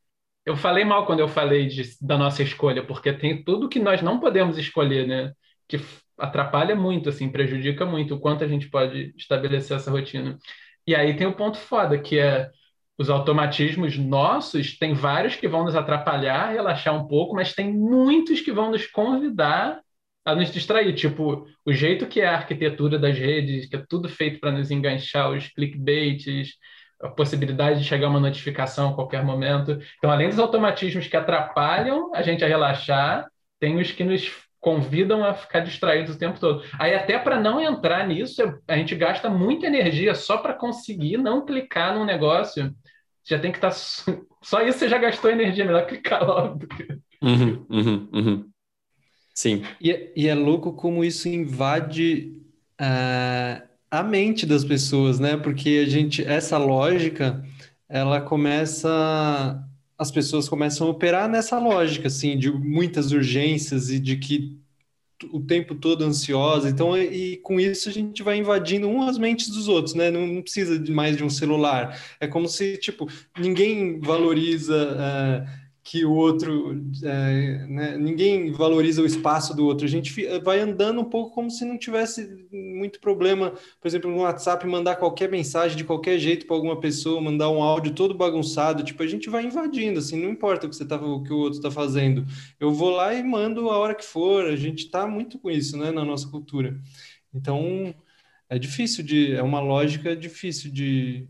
Eu falei mal quando eu falei de, da nossa escolha, porque tem tudo que nós não podemos escolher, né? Que atrapalha muito, assim, prejudica muito o quanto a gente pode estabelecer essa rotina. E aí tem o ponto foda, que é os automatismos nossos, tem vários que vão nos atrapalhar, relaxar um pouco, mas tem muitos que vão nos convidar a nos distrair. Tipo, o jeito que é a arquitetura das redes, que é tudo feito para nos enganchar, os clickbaits, a possibilidade de chegar uma notificação a qualquer momento. Então, além dos automatismos que atrapalham a gente a relaxar, tem os que nos convidam a ficar distraídos o tempo todo. Aí até para não entrar nisso, a gente gasta muita energia só para conseguir não clicar num negócio. Já tem que estar tá... só isso você já gastou energia, melhor clicar logo. Uhum, uhum, uhum. Sim. E, é, e, é louco como isso invade uh, a mente das pessoas, né? Porque a gente essa lógica ela começa as pessoas começam a operar nessa lógica, assim, de muitas urgências e de que o tempo todo ansiosa. Então, e, com isso a gente vai invadindo umas mentes dos outros, né? Não, não precisa de mais de um celular. É como se, tipo, ninguém valoriza. Que o outro, é, né, ninguém valoriza o espaço do outro. A gente vai andando um pouco como se não tivesse muito problema, por exemplo, no WhatsApp, mandar qualquer mensagem de qualquer jeito para alguma pessoa, mandar um áudio todo bagunçado. Tipo, a gente vai invadindo, assim, não importa o que você tá, o que o outro está fazendo. Eu vou lá e mando a hora que for. A gente está muito com isso, né, na nossa cultura. Então, é difícil de, é uma lógica difícil de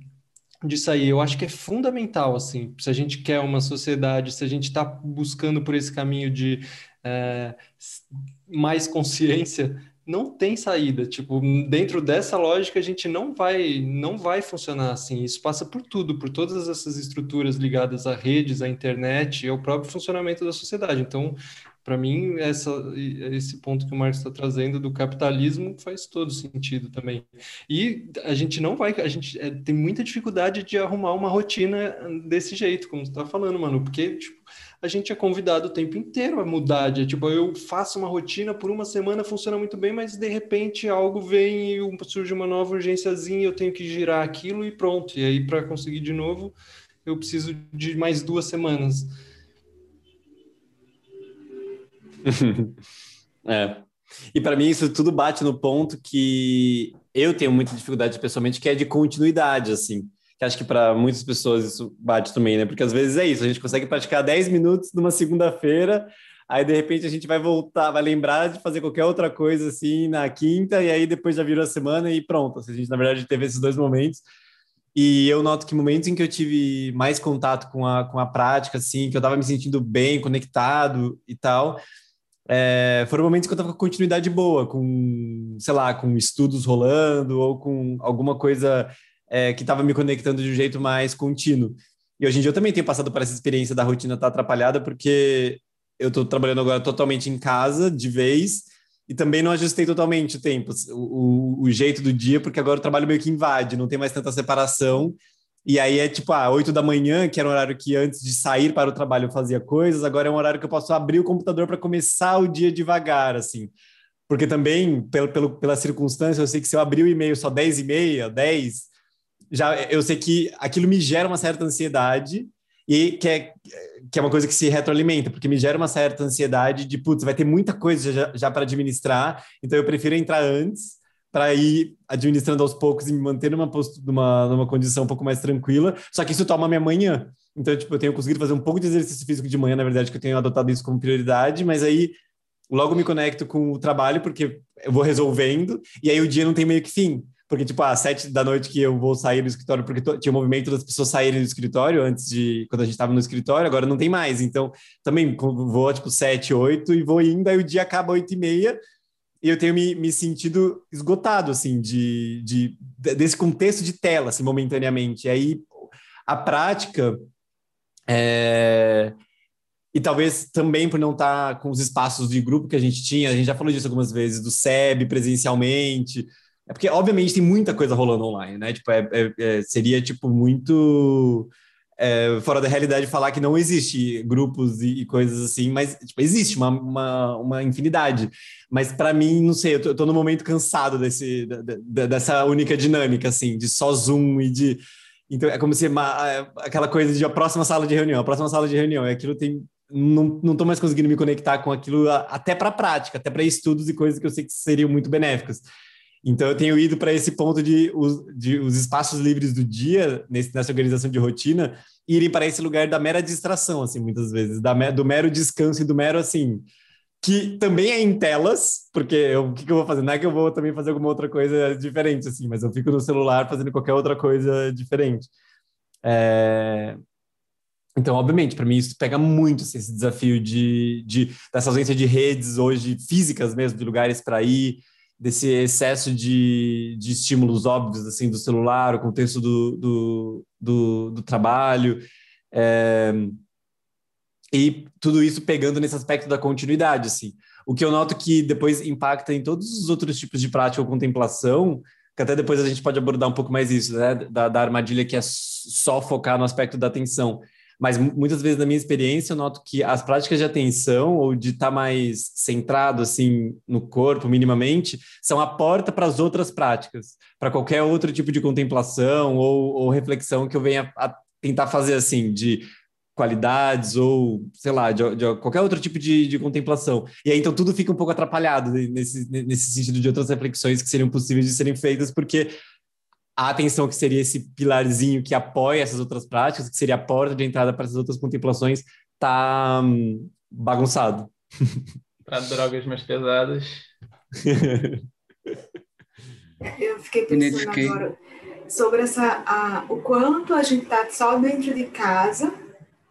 de sair. Eu acho que é fundamental, assim, se a gente quer uma sociedade, se a gente está buscando por esse caminho de é, mais consciência, não tem saída. Tipo, dentro dessa lógica, a gente não vai, não vai funcionar assim. Isso passa por tudo, por todas essas estruturas ligadas a redes, à internet ao próprio funcionamento da sociedade. Então, para mim, essa, esse ponto que o Marcos está trazendo do capitalismo faz todo sentido também. E a gente não vai, a gente é, tem muita dificuldade de arrumar uma rotina desse jeito, como você está falando, mano, porque tipo, a gente é convidado o tempo inteiro a mudar. De, tipo, eu faço uma rotina por uma semana, funciona muito bem, mas de repente algo vem e surge uma nova urgênciazinha, eu tenho que girar aquilo e pronto. E aí, para conseguir de novo, eu preciso de mais duas semanas. é. E para mim isso tudo bate no ponto que eu tenho muita dificuldade pessoalmente, que é de continuidade, assim. Que acho que para muitas pessoas isso bate também, né? Porque às vezes é isso, a gente consegue praticar 10 minutos numa segunda-feira, aí de repente a gente vai voltar, vai lembrar de fazer qualquer outra coisa assim na quinta, e aí depois já virou a semana e pronto. Assim, a gente, na verdade, teve esses dois momentos. E eu noto que momentos em que eu tive mais contato com a, com a prática, assim, que eu estava me sentindo bem, conectado e tal, é, foram momentos que eu estava com continuidade boa, com, sei lá, com estudos rolando ou com alguma coisa é, que estava me conectando de um jeito mais contínuo. E hoje em dia eu também tenho passado por essa experiência da rotina estar tá atrapalhada, porque eu estou trabalhando agora totalmente em casa, de vez, e também não ajustei totalmente o tempo, o, o, o jeito do dia, porque agora o trabalho meio que invade, não tem mais tanta separação. E aí é tipo, ah, 8 da manhã, que era um horário que antes de sair para o trabalho eu fazia coisas, agora é um horário que eu posso abrir o computador para começar o dia devagar, assim. Porque também, pelo, pelo, pela circunstância, eu sei que se eu abrir o e-mail só 10 e meia, 10, já eu sei que aquilo me gera uma certa ansiedade e que é, que é uma coisa que se retroalimenta, porque me gera uma certa ansiedade de, putz, vai ter muita coisa já, já para administrar, então eu prefiro entrar antes para ir administrando aos poucos e me manter numa, numa, numa condição um pouco mais tranquila, só que isso toma minha manhã. Então, tipo, eu tenho conseguido fazer um pouco de exercício físico de manhã, na verdade, que eu tenho adotado isso como prioridade, mas aí logo me conecto com o trabalho, porque eu vou resolvendo, e aí o dia não tem meio que fim. Porque, tipo, às sete da noite que eu vou sair do escritório, porque tinha o movimento das pessoas saírem do escritório antes de, quando a gente estava no escritório, agora não tem mais. Então, também vou, tipo, sete, oito, e vou indo, aí o dia acaba oito e meia, eu tenho me, me sentido esgotado, assim, de, de, desse contexto de tela, assim, momentaneamente. E aí, a prática... É... E talvez também por não estar com os espaços de grupo que a gente tinha, a gente já falou disso algumas vezes, do SEB presencialmente, é porque, obviamente, tem muita coisa rolando online, né? Tipo, é, é, é seria, tipo, muito é, fora da realidade falar que não existe grupos e, e coisas assim, mas, tipo, existe uma, uma, uma infinidade. Mas, para mim, não sei, eu tô, eu tô no momento cansado desse, da, dessa única dinâmica, assim, de só Zoom e de... Então, é como se uma, aquela coisa de a próxima sala de reunião, a próxima sala de reunião, e aquilo tem não, não mais conseguindo me conectar com aquilo até para prática, até para estudos e coisas que eu sei que seriam muito benéficas. Então, eu tenho ido para esse ponto de os, de os espaços livres do dia, nesse, nessa organização de rotina, irem para esse lugar da mera distração, assim, muitas vezes, da, do mero descanso e do mero, assim, que também é em telas, porque eu, o que, que, eu vou fazer? Não é que eu vou também fazer alguma outra coisa diferente, assim, mas eu fico no celular fazendo qualquer outra coisa diferente. É... Então, obviamente, para mim isso pega muito assim, esse desafio de, de, dessa ausência de redes hoje físicas mesmo, de lugares para ir, desse excesso de, de estímulos óbvios, assim, do celular, o contexto do, do, do, do trabalho, é, e tudo isso pegando nesse aspecto da continuidade, assim. O que eu noto que depois impacta em todos os outros tipos de prática ou contemplação, que até depois a gente pode abordar um pouco mais isso, né, da, da armadilha que é só focar no aspecto da atenção, mas muitas vezes na minha experiência eu noto que as práticas de atenção ou de estar tá mais centrado assim no corpo minimamente são a porta para as outras práticas, para qualquer outro tipo de contemplação ou, ou reflexão que eu venha a tentar fazer assim de qualidades ou, sei lá, de, de qualquer outro tipo de, de, contemplação. E aí, então, tudo fica um pouco atrapalhado nesse, nesse sentido de outras reflexões que seriam possíveis de serem feitas, porque a atenção que seria esse pilarzinho que apoia essas outras práticas, que seria a porta de entrada para essas outras contemplações, tá hum, bagunçado. Para drogas mais pesadas. Eu fiquei pensando agora sobre essa, a, o quanto a gente está só dentro de casa,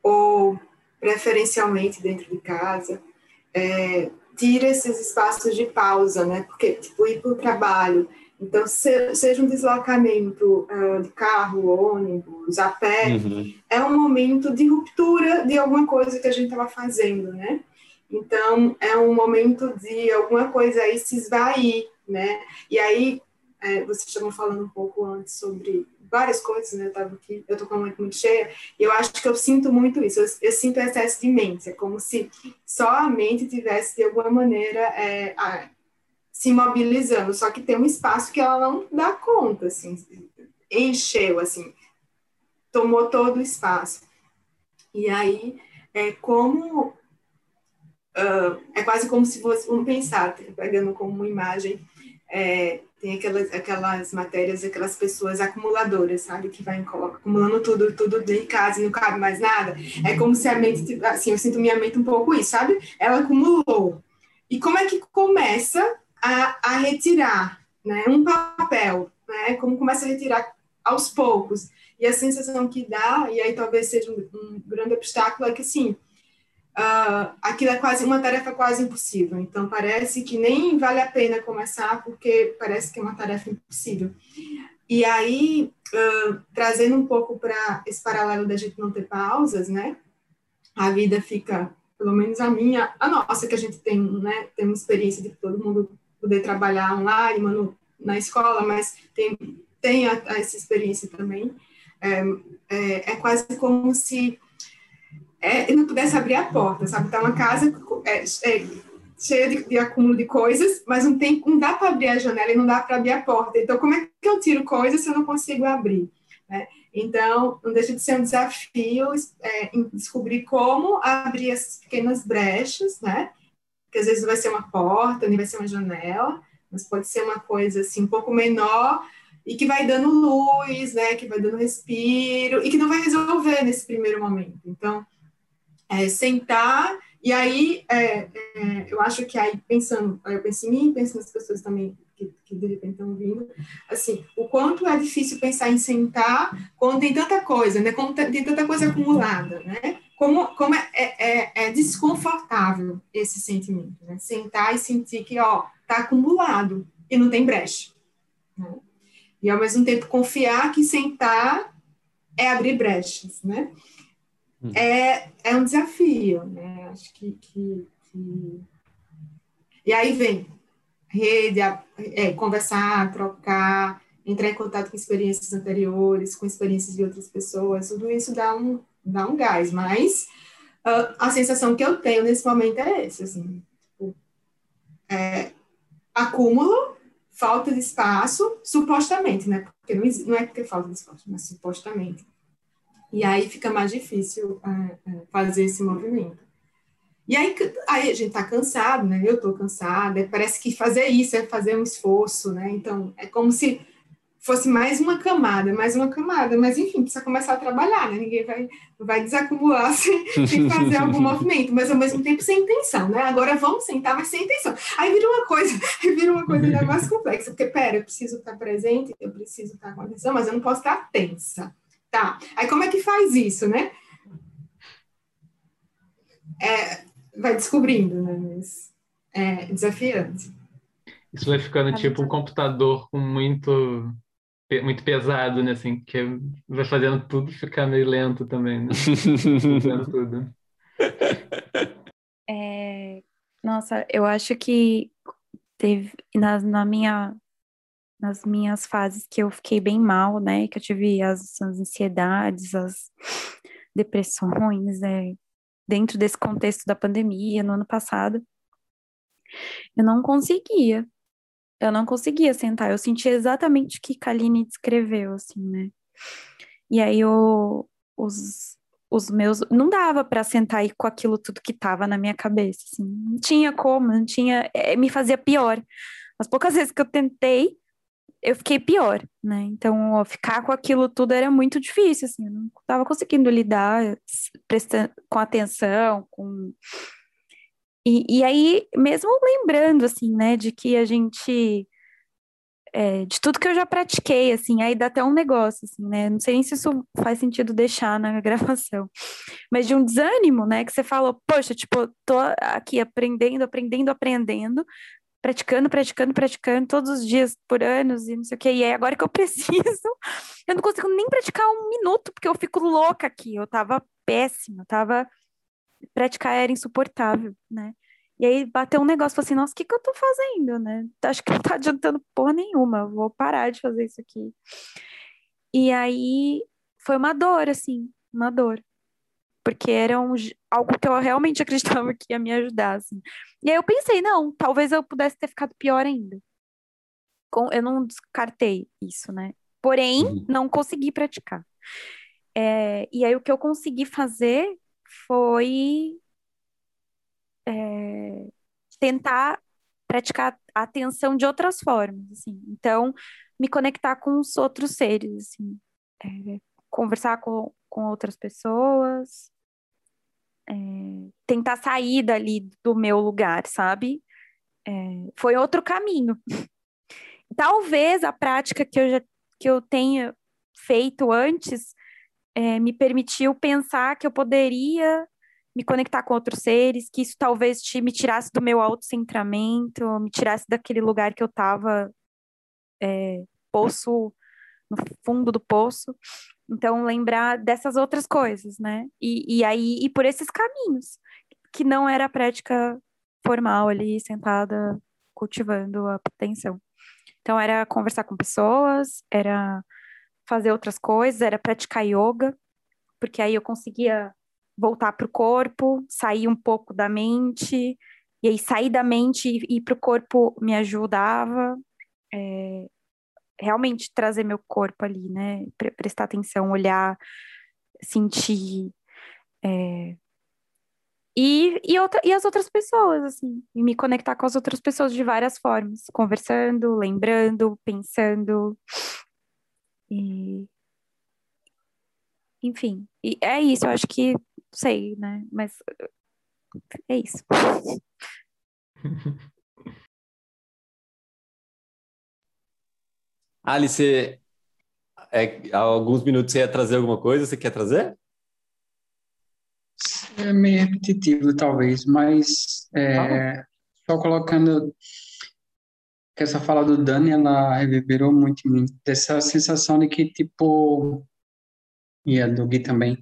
ou preferencialmente dentro de casa, é, tira esses espaços de pausa, né? Porque, tipo, ir para o trabalho, então, se, seja um deslocamento uh, de carro, ônibus, a pé, uhum. é um momento de ruptura de alguma coisa que a gente estava fazendo, né? Então, é um momento de alguma coisa aí se esvair, né? E aí, é, vocês estavam falando um pouco antes sobre várias coisas, né? Eu tava aqui, eu tô com a mente muito cheia, e eu acho que eu sinto muito isso, eu, eu sinto excesso de mente, é como se só a mente tivesse, de alguma maneira, é, se mobilizando, só que tem um espaço que ela não dá conta, assim, encheu, assim, tomou todo o espaço. E aí, é como, uh, é quase como se fosse, vamos pensar, pegando como uma imagem, é, tem aquelas, aquelas matérias, aquelas pessoas acumuladoras, sabe, que vai acumulando tudo, tudo de casa e não cabe mais nada. É como se a mente, assim, eu sinto minha mente um pouco isso, sabe? Ela acumulou. E como é que começa a, a retirar né, um papel, né, como começa a retirar aos poucos. E a sensação que dá, e aí talvez seja um, um grande obstáculo, é que assim, uh, aquilo é quase uma tarefa quase impossível. Então parece que nem vale a pena começar, porque parece que é uma tarefa impossível. E aí, uh, trazendo um pouco para esse paralelo da gente não ter pausas, né? A vida fica, pelo menos a minha, a nossa, que a gente tem, né? Tem uma experiência de todo mundo poder trabalhar online, mano, na escola, mas tem, tem a, a essa experiência também. É, é, é, quase como se é, não pudesse abrir a porta, sabe? Tá uma casa é, é, cheia de, de, acúmulo de coisas, mas não, tem, não dá para abrir a janela e não dá para abrir a porta. Então, como é que eu tiro coisas se eu não consigo abrir? Né? Então, não deixa de ser um desafio é, descobrir como abrir essas pequenas brechas, né? Que às vezes vai ser uma porta, nem vai ser uma janela, mas pode ser uma coisa assim um pouco menor e que vai dando luz, né? Que vai dando respiro e que não vai resolver nesse primeiro momento. Então, é, sentar e aí, é, é, eu acho que aí, pensando, eu penso em mim, penso nas pessoas também que, que de repente estão vindo, assim, o quanto é difícil pensar em sentar quando tem tanta coisa, né? Como tem tanta coisa acumulada, né? Como, como é, é, é desconfortável esse sentimento, né? Sentar e sentir que, ó, tá acumulado e não tem brecha. Né? E, ao mesmo tempo, confiar que sentar é abrir brechas, né? Hum. é, é um desafio, né? Acho que, que, que... E aí vem rede, é, conversar, trocar, entrar em contato com experiências anteriores, com experiências de outras pessoas, tudo isso dá um, dá um gás, mas uh, a sensação que eu tenho nesse momento é esse, assim, tipo, é, acúmulo, falta de espaço, supostamente, né? Porque não, não é porque falta de espaço, mas supostamente. E aí fica mais difícil é, fazer esse movimento. E aí, aí a gente está cansado, né? Eu estou cansada, parece que fazer isso é fazer um esforço, né? Então, é como se fosse mais uma camada, mais uma camada, mas enfim, precisa começar a trabalhar, né? Ninguém vai, vai desacumular sem, sem fazer algum movimento, mas ao mesmo tempo sem intenção, né? Agora vamos sentar, mas sem intenção. Aí vira uma coisa, vira uma coisa ainda mais complexa, porque pera, eu preciso estar presente, eu preciso estar com atenção, mas eu não posso estar tensa. Tá. Aí como é que faz isso, né? É, vai descobrindo, né? Mas é desafiante. Isso vai ficando tipo um computador com muito muito pesado, né? Assim, que vai fazendo tudo ficar meio lento também, né? fazendo tudo. É, nossa, eu acho que teve na, na minha nas minhas fases que eu fiquei bem mal, né? Que eu tive as, as ansiedades, as depressões, né? Dentro desse contexto da pandemia, no ano passado, eu não conseguia. Eu não conseguia sentar. Eu sentia exatamente o que Kaline descreveu, assim, né? E aí eu, os, os meus. Não dava para sentar aí com aquilo tudo que tava na minha cabeça, assim. Não tinha como, não tinha. É, me fazia pior. As poucas vezes que eu tentei, eu fiquei pior, né? Então, ó, ficar com aquilo tudo era muito difícil, assim, eu não estava conseguindo lidar prestando, com atenção, com... E, e aí, mesmo lembrando, assim, né, de que a gente... É, de tudo que eu já pratiquei, assim, aí dá até um negócio, assim, né? Não sei nem se isso faz sentido deixar na gravação, mas de um desânimo, né? Que você falou, poxa, tipo, tô aqui aprendendo, aprendendo, aprendendo, praticando, praticando, praticando todos os dias por anos e não sei o que. E aí, agora que eu preciso, eu não consigo nem praticar um minuto, porque eu fico louca aqui. Eu tava péssima, tava. Praticar era insuportável, né? E aí bateu um negócio, falei assim, nossa, o que que eu tô fazendo, né? Acho que não tá adiantando porra nenhuma, vou parar de fazer isso aqui. E aí foi uma dor, assim, uma dor porque era um, algo que eu realmente acreditava que ia me ajudar. Assim. E aí eu pensei, não, talvez eu pudesse ter ficado pior ainda. Com, eu não descartei isso, né? Porém, uhum. não consegui praticar. É, e aí o que eu consegui fazer foi é, tentar praticar atenção de outras formas, assim. Então, me conectar com os outros seres, assim. É, conversar com, com outras pessoas, é, tentar sair dali do meu lugar, sabe? É, foi outro caminho. Talvez a prática que eu já que eu tenha feito antes é, me permitiu pensar que eu poderia me conectar com outros seres, que isso talvez te, me tirasse do meu autocentramento, me tirasse daquele lugar que eu estava é, poço no fundo do poço. Então, lembrar dessas outras coisas, né? E, e aí, e por esses caminhos, que não era a prática formal ali, sentada, cultivando a atenção. Então, era conversar com pessoas, era fazer outras coisas, era praticar yoga, porque aí eu conseguia voltar para o corpo, sair um pouco da mente, e aí sair da mente e ir para o corpo me ajudava. É, realmente trazer meu corpo ali, né? Prestar atenção, olhar, sentir. É... E, e, outra, e as outras pessoas, assim, e me conectar com as outras pessoas de várias formas, conversando, lembrando, pensando. E... Enfim, e é isso, eu acho que, sei, né? Mas é isso. Alice, é, há alguns minutos você ia trazer alguma coisa, você quer trazer? É meio repetitivo, talvez, mas é, só colocando que essa fala do Dani, ela reverberou muito em mim, dessa sensação de que, tipo, e a do Gui também,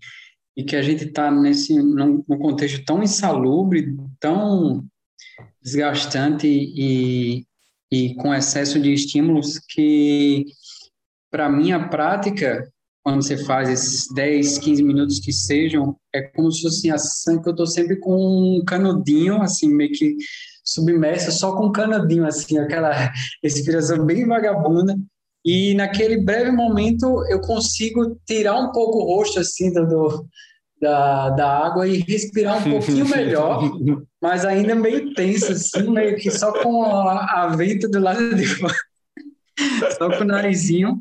e que a gente está nesse num, num, contexto tão insalubre, tão desgastante e, e com excesso de estímulos que, para mim, a prática, quando você faz esses 10, 15 minutos que sejam, é como se fosse assim, que eu estou sempre com um canudinho, assim, meio que submerso, só com um canudinho, assim, aquela respiração bem vagabunda, e naquele breve momento eu consigo tirar um pouco o rosto, assim, do, da, da água e respirar um pouquinho melhor, mas ainda meio tenso, assim, meio que só com a, a venta do lado de fora, só com o narizinho.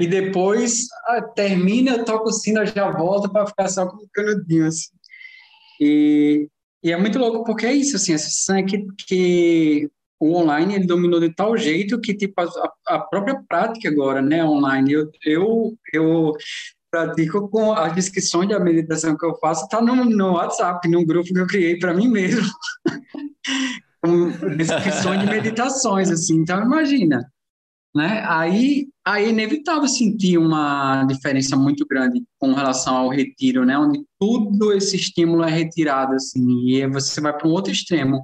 E depois ah, termina, eu toco o sino, eu já volto para ficar só com o canudinho, assim. E, e é muito louco porque é isso, assim, a sensação é que, que o online ele dominou de tal jeito que tipo a, a própria prática agora, né, online. Eu eu, eu pratico com as descrições da meditação que eu faço, está no, no WhatsApp, num grupo que eu criei para mim mesmo, com descrições de meditações, assim. Então, imagina, né? Aí, aí é inevitável sentir uma diferença muito grande com relação ao retiro, né? Onde tudo esse estímulo é retirado, assim, e você vai para um outro extremo.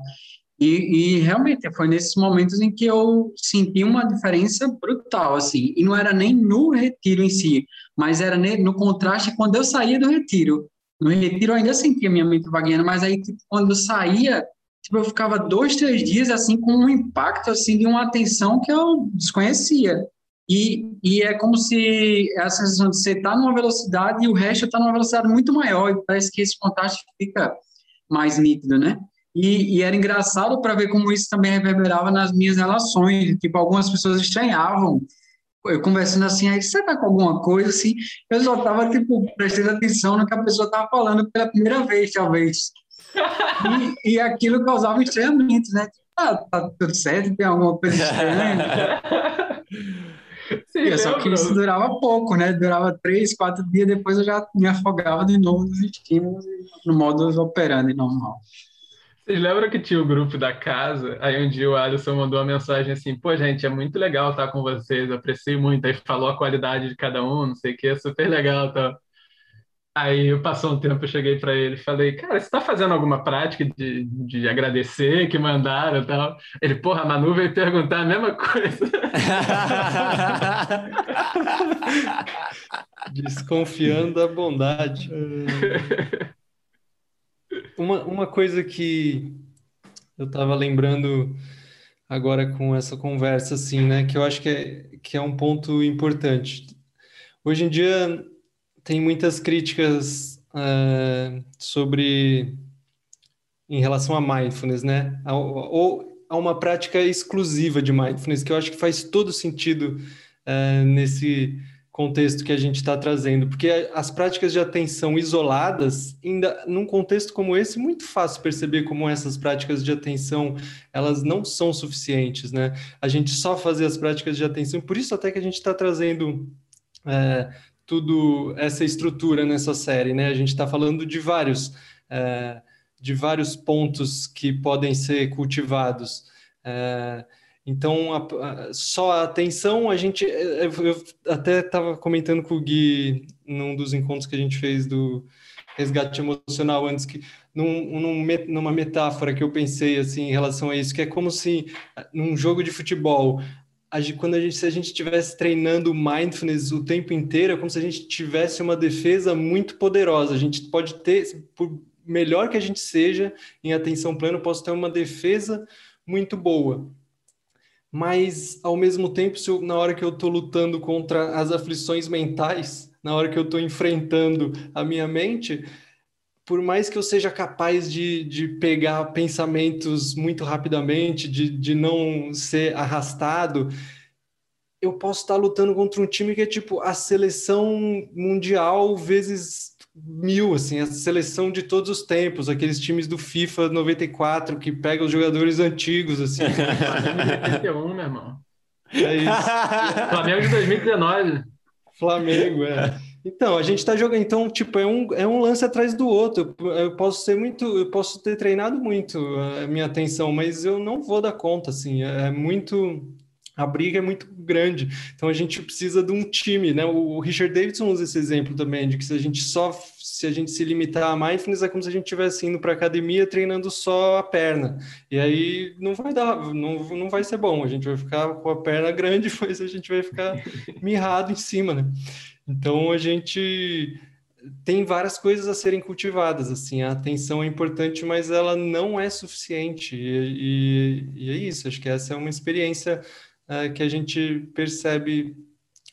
E, e, realmente foi nesses momentos em que eu senti uma diferença brutal, assim. E não era nem no retiro em si, mas era no contraste quando eu saía do retiro. No retiro eu ainda sentia minha mente vagueando, mas aí tipo, quando eu saía, tipo, eu ficava dois, três dias assim com um impacto assim de uma atenção que eu desconhecia. E, e é como se a sensação de você estar tá numa velocidade e o resto está numa velocidade muito maior, e parece que esse contraste fica mais nítido, né? E, e era engraçado para ver como isso também reverberava nas minhas relações. Tipo, algumas pessoas estranhavam. Eu conversando assim, aí você tá com alguma coisa assim? Eu só tava, tipo, prestando atenção no que a pessoa tava falando pela primeira vez, talvez. E, e aquilo causava estranhamento, né? Ah, tá tudo certo, tem alguma coisa estranha. Sim, só que isso durava pouco, né? Durava três, quatro dias, depois eu já me afogava de novo nos estímulos no modo operando normal. Vocês lembram que tinha o grupo da casa? Aí um dia o Alisson mandou uma mensagem assim: pô, gente, é muito legal estar com vocês, apreciei muito. Aí falou a qualidade de cada um, não sei o que, é super legal. Tá? Aí passou um tempo, eu cheguei para ele e falei: cara, você está fazendo alguma prática de, de agradecer que mandaram e tal? Ele, porra, a Manu veio perguntar a mesma coisa. Desconfiando da bondade. Uma, uma coisa que eu estava lembrando agora com essa conversa, assim, né, que eu acho que é, que é um ponto importante. Hoje em dia tem muitas críticas uh, sobre em relação a mindfulness, né, ou a uma prática exclusiva de mindfulness, que eu acho que faz todo sentido uh, nesse contexto que a gente está trazendo, porque as práticas de atenção isoladas, ainda num contexto como esse, muito fácil perceber como essas práticas de atenção elas não são suficientes, né? A gente só fazer as práticas de atenção, por isso até que a gente está trazendo é, tudo essa estrutura nessa série, né? A gente está falando de vários é, de vários pontos que podem ser cultivados. É, Então, a, a, só a atenção, a gente. Eu, eu até estava comentando com o Gui num dos encontros que a gente fez do resgate emocional antes, que num, num, numa metáfora que eu pensei assim em relação a isso, que é como se num jogo de futebol quando a gente, se a gente estivesse treinando mindfulness o tempo inteiro, é como se a gente tivesse uma defesa muito poderosa. A gente pode ter, por melhor que a gente seja em atenção plena, posso ter uma defesa muito boa. Mas, ao mesmo tempo, eu, na hora que eu estou lutando contra as aflições mentais, na hora que eu estou enfrentando a minha mente, por mais que eu seja capaz de, de pegar pensamentos muito rapidamente, de, de não ser arrastado, eu posso estar lutando contra um time que é tipo a seleção mundial vezes mil, assim, a seleção de todos os tempos, aqueles times do FIFA 94 que pegam os jogadores antigos, assim. 81, meu irmão. É isso. Flamengo de 2019. Flamengo, é. Então, a gente está jogando, então, tipo, é um, é um lance atrás do outro. Eu, posso ser muito, eu posso ter treinado muito a minha atenção, mas eu não vou dar conta, assim, é, é muito, a briga é muito grande. Então a gente precisa de um time, né? O Richard Davidson usa esse exemplo também, de que se a gente só se a gente se limitar a mindfulness é como se a gente estivesse indo para academia treinando só a perna. E aí não vai dar, não, não vai ser bom. A gente vai ficar com a perna grande, pois a gente vai ficar mirrado em cima, né? Então a gente tem várias coisas a serem cultivadas, assim, a atenção é importante, mas ela não é suficiente, e, e, e é isso, acho que essa é uma experiência uh, que a gente percebe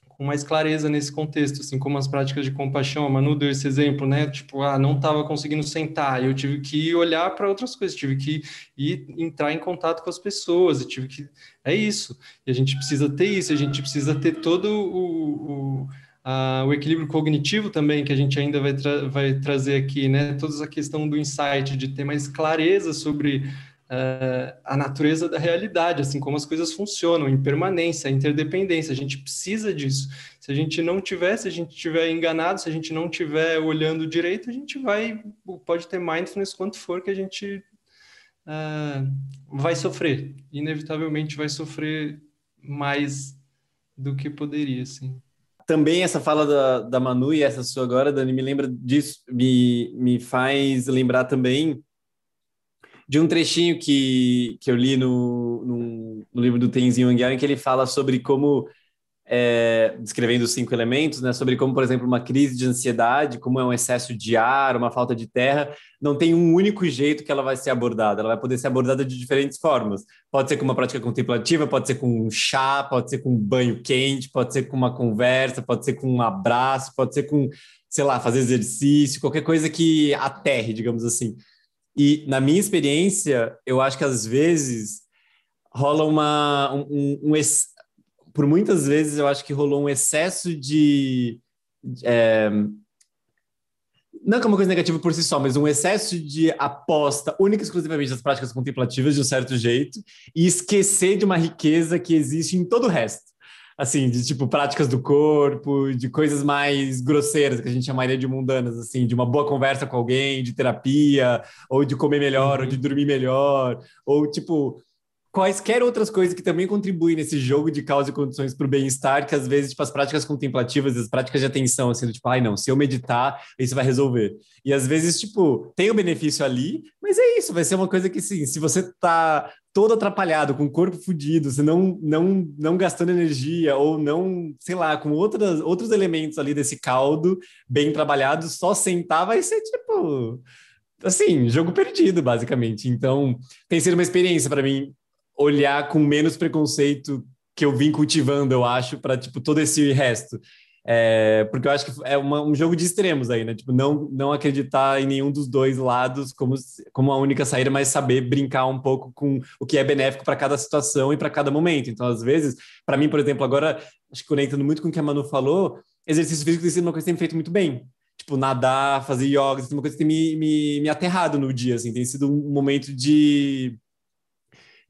com mais clareza nesse contexto, assim, como as práticas de compaixão, a Manu deu esse exemplo, né, tipo, ah, não estava conseguindo sentar, eu tive que olhar para outras coisas, tive que ir entrar em contato com as pessoas, tive que, é isso, e a gente precisa ter isso, a gente precisa ter todo o, o Uh, o equilíbrio cognitivo também, que a gente ainda vai, tra vai trazer aqui, né? Toda a questão do insight, de ter mais clareza sobre uh, a natureza da realidade, assim, como as coisas funcionam, impermanência, interdependência, a gente precisa disso. Se a gente não tiver, se a gente tiver enganado, se a gente não tiver olhando direito, a gente vai, pode ter mindfulness quanto for que a gente uh, vai sofrer, inevitavelmente vai sofrer mais do que poderia, assim também essa fala da, da Manu e essa sua agora, Dani, me lembra disso, me, me faz lembrar também de um trechinho que, que eu li no, no, no livro do Tenzin Wangyal, em que ele fala sobre como é, descrevendo os cinco elementos, né, sobre como, por exemplo, uma crise de ansiedade, como é um excesso de ar, uma falta de terra, não tem um único jeito que ela vai ser abordada, ela vai poder ser abordada de diferentes formas. Pode ser com uma prática contemplativa, pode ser com um chá, pode ser com um banho quente, pode ser com uma conversa, pode ser com um abraço, pode ser com, sei lá, fazer exercício, qualquer coisa que aterre, digamos assim. E na minha experiência, eu acho que às vezes rola uma, um, um, um por muitas vezes eu acho que rolou um excesso de. É, não que é uma coisa negativa por si só, mas um excesso de aposta única e exclusivamente nas práticas contemplativas de um certo jeito e esquecer de uma riqueza que existe em todo o resto. Assim, de tipo práticas do corpo, de coisas mais grosseiras que a gente chamaria de mundanas, assim, de uma boa conversa com alguém, de terapia, ou de comer melhor, uhum. ou de dormir melhor, ou tipo quaisquer outras coisas que também contribuem nesse jogo de causa e condições para o bem-estar, que às vezes, tipo, as práticas contemplativas, as práticas de atenção, assim, tipo, ai, não, se eu meditar, isso vai resolver. E às vezes, tipo, tem o benefício ali, mas é isso, vai ser uma coisa que, sim, se você tá todo atrapalhado, com o corpo fudido, se não, não, não gastando energia, ou não, sei lá, com outras, outros elementos ali desse caldo bem trabalhado, só sentar vai ser, tipo assim, jogo perdido, basicamente. Então, tem sido uma experiência para mim olhar com menos preconceito que eu vim cultivando, eu acho, para tipo todo esse resto. É, porque eu acho que é uma, um jogo de extremos aí, né? Tipo, não, não acreditar em nenhum dos dois lados como, como a única saída, mas saber brincar um pouco com o que é benéfico para cada situação e para cada momento. Então, às vezes, para mim, por exemplo, agora, acho que conectando muito com o que a Manu falou, exercício físico tem sido uma coisa que tem feito muito bem. Tipo, nadar, fazer yoga, tem sido uma coisa que tem me, me, me aterrado no dia, assim, tem sido um momento de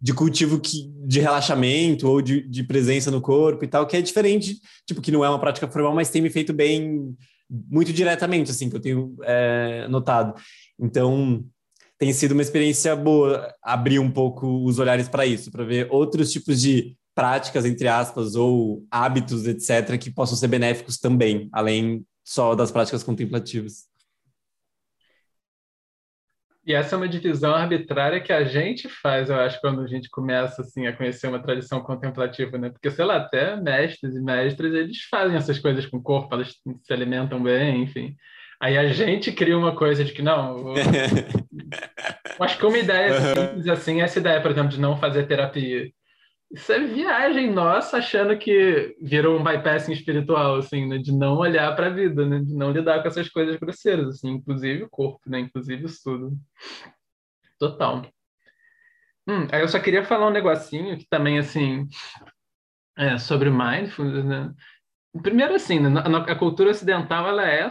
de cultivo que, de relaxamento ou de, de presença no corpo e tal, que é diferente, tipo, que não é uma prática formal, mas tem me feito bem muito diretamente, assim, que eu tenho é, notado. Então, tem sido uma experiência boa abrir um pouco os olhares para isso, para ver outros tipos de práticas, entre aspas, ou hábitos, etc., que possam ser benéficos também, além só das práticas contemplativas. E essa é uma divisão arbitrária que a gente faz, eu acho, quando a gente começa assim a conhecer uma tradição contemplativa, né? Porque sei lá, até mestres e mestras eles fazem essas coisas com o corpo, elas se alimentam bem, enfim. Aí a gente cria uma coisa de que não. Acho que uma ideia simples assim, essa ideia, por exemplo, de não fazer terapia. Isso é viagem nossa achando que virou um bypassing espiritual, assim, né? De não olhar para a vida, né? De não lidar com essas coisas grosseiras, assim, inclusive o corpo, né? Inclusive isso tudo. Total. Hum, aí eu só queria falar um negocinho que também, assim, é, sobre mindfulness, né? Primeiro, assim, né? a cultura ocidental, ela é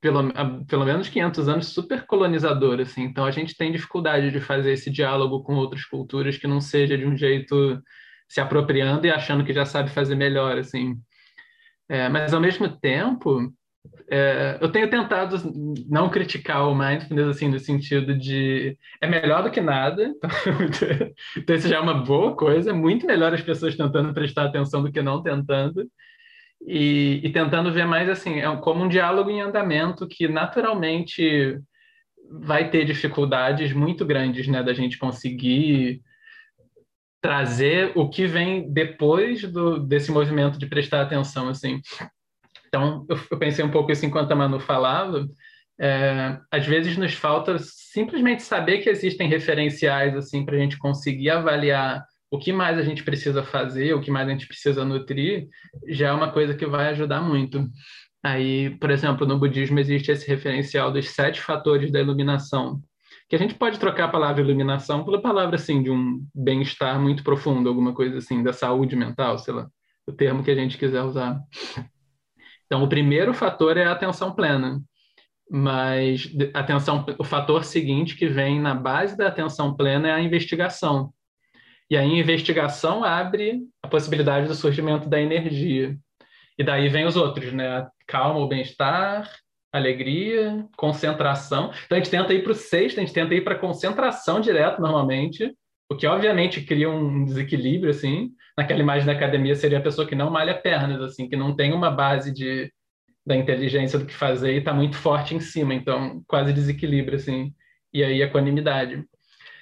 pelo, pelo menos 500 anos super colonizador, assim. Então a gente tem dificuldade de fazer esse diálogo com outras culturas que não seja de um jeito se apropriando e achando que já sabe fazer melhor, assim. É, mas ao mesmo tempo, é, eu tenho tentado não criticar o mindfulness assim no sentido de é melhor do que nada, então, então isso já é uma boa coisa, é muito melhor as pessoas tentando prestar atenção do que não tentando e, e tentando ver mais assim, é como um diálogo em andamento que naturalmente vai ter dificuldades muito grandes, né, da gente conseguir trazer o que vem depois do, desse movimento de prestar atenção, assim. Então, eu, eu pensei um pouco isso enquanto a Manu falava, é, às vezes nos falta simplesmente saber que existem referenciais, assim, para a gente conseguir avaliar o que mais a gente precisa fazer, o que mais a gente precisa nutrir, já é uma coisa que vai ajudar muito. Aí, por exemplo, no budismo existe esse referencial dos sete fatores da iluminação, que a gente pode trocar a palavra iluminação pela palavra assim de um bem-estar muito profundo, alguma coisa assim, da saúde mental, sei lá, o termo que a gente quiser usar. Então, o primeiro fator é a atenção plena. Mas atenção, o fator seguinte que vem na base da atenção plena é a investigação. E aí a investigação abre a possibilidade do surgimento da energia. E daí vem os outros, né? Calma, o bem-estar, alegria, concentração. Então a gente tenta ir para o sexto, a gente tenta ir para concentração direto normalmente, o que obviamente cria um desequilíbrio, assim. Naquela imagem da academia seria a pessoa que não malha pernas, assim, que não tem uma base de, da inteligência do que fazer e está muito forte em cima, então quase desequilíbrio, assim. E aí equanimidade.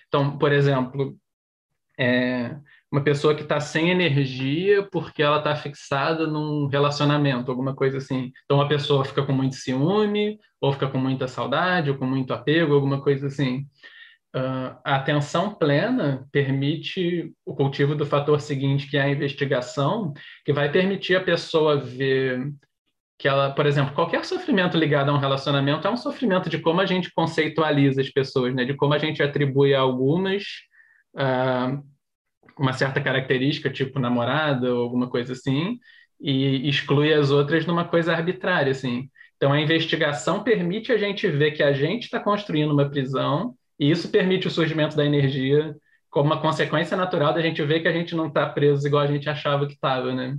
Então, por exemplo, é, uma pessoa que está sem energia porque ela está fixada num relacionamento, alguma coisa assim. Então a pessoa fica com muito ciúme, ou fica com muita saudade, ou com muito apego, alguma coisa assim. Uh, a atenção plena permite o cultivo do fator seguinte, que é a investigação, que vai permitir a pessoa ver que ela, por exemplo, qualquer sofrimento ligado a um relacionamento é um sofrimento de como a gente conceitualiza as pessoas, né? De como a gente atribui a algumas uh, uma certa característica, tipo namorada ou alguma coisa assim, e exclui as outras numa coisa arbitrária, assim. Então, a investigação permite a gente ver que a gente está construindo uma prisão, e isso permite o surgimento da energia como uma consequência natural da gente ver que a gente não está preso igual a gente achava que estava, né?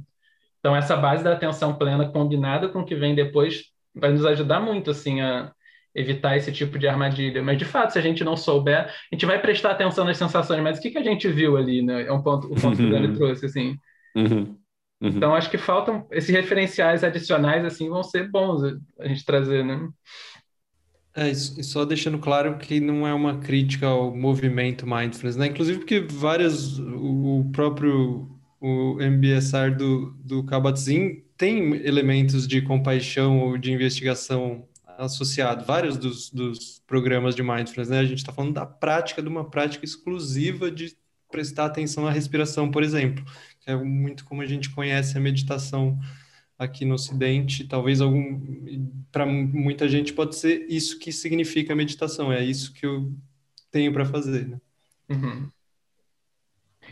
Então, essa base da atenção plena combinada com o que vem depois vai nos ajudar muito, assim, a, evitar esse tipo de armadilha. Mas, de fato, se a gente não souber, a gente vai prestar atenção nas sensações, mas o que, que a gente viu ali, né? É um ponto, o ponto que o Dani uhum. trouxe, assim. Uhum. Uhum. Então, acho que faltam esses referenciais adicionais, assim, vão ser bons a gente trazer, né? É, e só deixando claro que não é uma crítica ao movimento mindfulness, né? Inclusive porque várias, o próprio o MBSR do, do Kabat-Zinn tem elementos de compaixão ou de investigação associado, vários dos, dos programas de mindfulness, né? A gente está falando da prática, de uma prática exclusiva de prestar atenção à respiração, por exemplo, que é muito como a gente conhece a meditação aqui no Ocidente, talvez algum para muita gente pode ser isso que significa meditação, é isso que eu tenho para fazer, né? Uhum.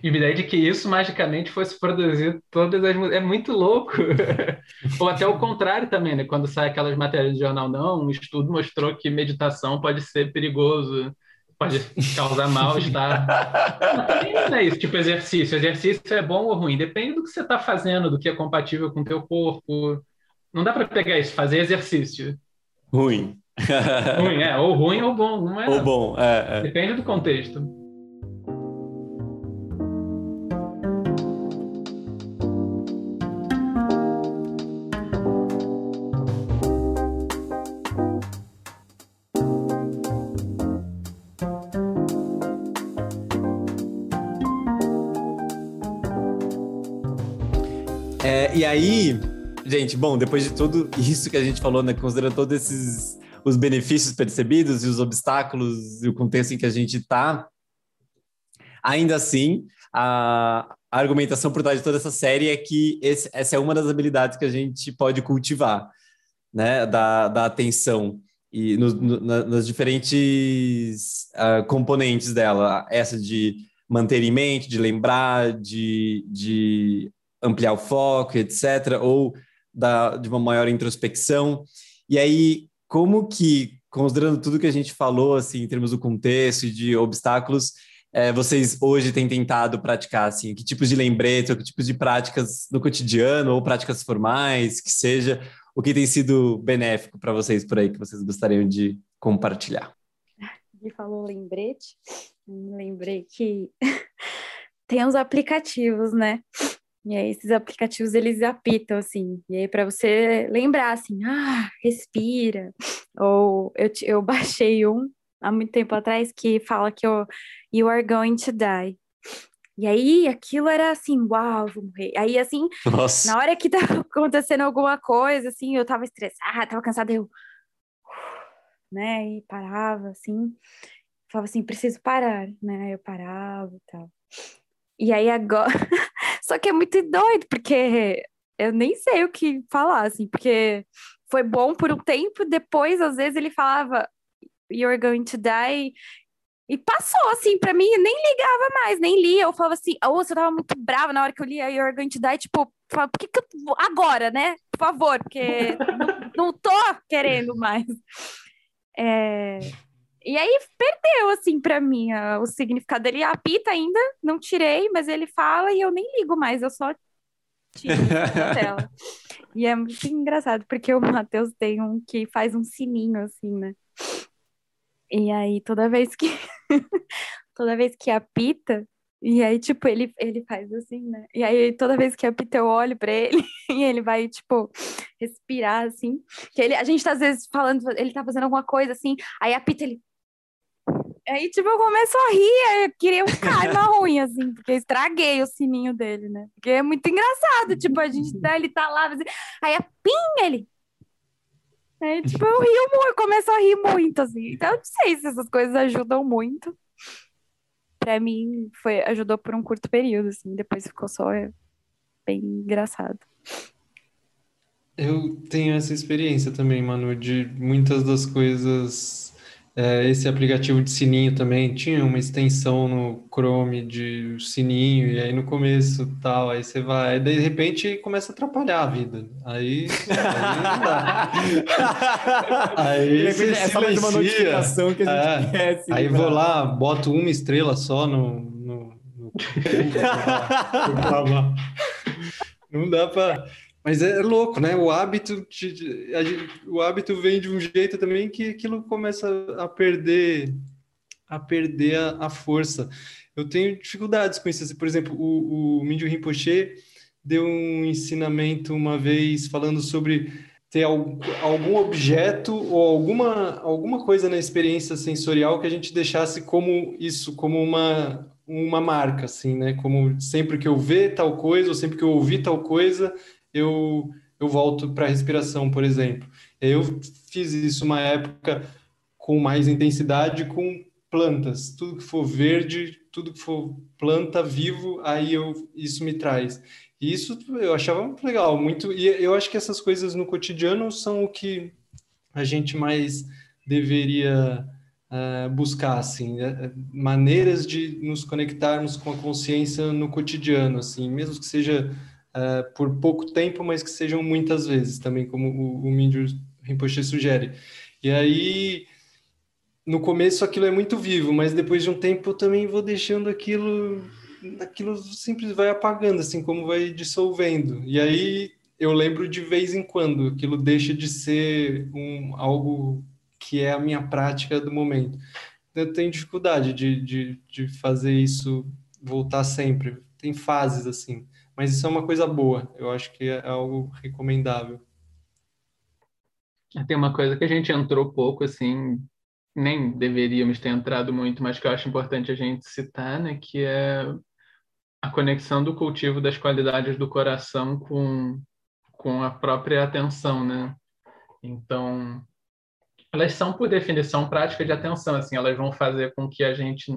E a ideia de que isso magicamente fosse produzir todas as é muito louco. Ou até o contrário também, né? Quando sai aquelas matérias de jornal, não, um estudo mostrou que meditação pode ser perigoso, pode causar mal-estar. Não é isso, tipo exercício. Exercício é bom ou ruim, depende do que você está fazendo, do que é compatível com o teu corpo. Não dá para pegar isso, fazer exercício. Ruim. ruim, é, ou ruim ou bom, não é? Ou bom, é, é. Depende do contexto. Aí, gente, bom, depois de tudo isso que a gente falou, né, considerando todos esses os benefícios percebidos e os obstáculos e o contexto em que a gente está, ainda assim, a, a, argumentação por trás de toda essa série é que esse, essa é uma das habilidades que a gente pode cultivar, né, da, da atenção e no, no, nas diferentes uh, componentes dela, essa de manter em mente, de lembrar, de, de ampliar o foco, etc., ou da, de uma maior introspecção. E aí, como que, considerando tudo que a gente falou, assim, em termos do contexto e de obstáculos, é, vocês hoje têm tentado praticar, assim, que tipos de lembrete, ou que tipos de práticas no cotidiano, ou práticas formais, que seja, o que tem sido benéfico para vocês por aí, que vocês gostariam de compartilhar? E falou lembrete, lembrei que tem uns aplicativos, né? E aí esses aplicativos eles apitam assim, e aí para você lembrar assim, ah, respira. Ou eu, eu baixei um há muito tempo atrás que fala que eu, you are going to die. E aí aquilo era assim, uau, vou morrer. Aí assim, Nossa. na hora que tava acontecendo alguma coisa, assim, eu tava estressada, tava cansada, eu né, e parava assim, falava assim, preciso parar, né? Eu parava e tal. E aí agora Só que é muito doido, porque eu nem sei o que falar, assim, porque foi bom por um tempo, depois, às vezes, ele falava You're going to die. E passou, assim, pra mim, nem ligava mais, nem lia. Eu falava assim, oh, eu tava muito brava na hora que eu lia You're going to die, tipo, por que, que eu... agora, né? Por favor, porque não, não tô querendo mais. É... E aí perdeu, assim, para mim a, o significado. Ele apita ainda, não tirei, mas ele fala e eu nem ligo mais, eu só tiro da tela. E é muito engraçado, porque o Matheus tem um que faz um sininho, assim, né? E aí toda vez que toda vez que apita, e aí, tipo, ele, ele faz assim, né? E aí, toda vez que apita, eu olho pra ele e ele vai, tipo, respirar, assim. Que ele, a gente tá, às vezes, falando, ele tá fazendo alguma coisa, assim, aí apita, ele Aí, tipo, eu começo a rir, eu queria um karma ruim, assim, porque eu estraguei o sininho dele, né? Porque é muito engraçado, tipo, a gente, tá, ele tá lá, assim, aí a pim, ele... Aí, tipo, eu rio muito, começo a rir muito, assim. Então, eu não sei se essas coisas ajudam muito. Pra mim, foi, ajudou por um curto período, assim, depois ficou só bem engraçado. Eu tenho essa experiência também, Manu, de muitas das coisas é, esse aplicativo de sininho também tinha uma extensão no Chrome de sininho, e aí no começo tal, aí você vai, aí de repente começa a atrapalhar a vida. Aí, aí não dá. aí você é silencia. Uma notificação que a gente é, quer, aí vou lá, boto uma estrela só no. no, no... não dá para mas é louco, né? O hábito, de, o hábito vem de um jeito também que aquilo começa a perder a perder a, a força. Eu tenho dificuldades com isso. Por exemplo, o, o Mindio Rinpoche deu um ensinamento uma vez falando sobre ter algum objeto ou alguma, alguma coisa na experiência sensorial que a gente deixasse como isso, como uma, uma marca, assim, né? Como sempre que eu ver tal coisa, ou sempre que eu ouvir tal coisa, eu, eu volto para a respiração, por exemplo. Eu fiz isso uma época com mais intensidade com plantas. Tudo que for verde, tudo que for planta vivo, aí eu, isso me traz. E isso eu achava muito legal, muito. E eu acho que essas coisas no cotidiano são o que a gente mais deveria uh, buscar, assim, né? maneiras de nos conectarmos com a consciência no cotidiano, assim, mesmo que seja uh, por pouco tempo, mas que sejam muitas vezes, também como o, o Mindio Rinpoche sugere. E aí, no começo aquilo é muito vivo, mas depois de um tempo eu também vou deixando aquilo, aquilo sempre vai apagando, assim como vai dissolvendo. E aí eu lembro de vez em quando, aquilo deixa de ser um, algo que é a minha prática do momento. Eu tenho dificuldade de, de, de fazer isso voltar sempre. Tem fases assim, mas isso é uma coisa boa. Eu acho que é algo recomendável. Tem uma coisa que a gente entrou pouco, assim, nem deveríamos ter entrado muito, mas que eu acho importante a gente citar, né, que é a conexão do cultivo das qualidades do coração com, com a própria atenção, né? Então, elas são, por definição, prática de atenção, assim, elas vão fazer com que a gente,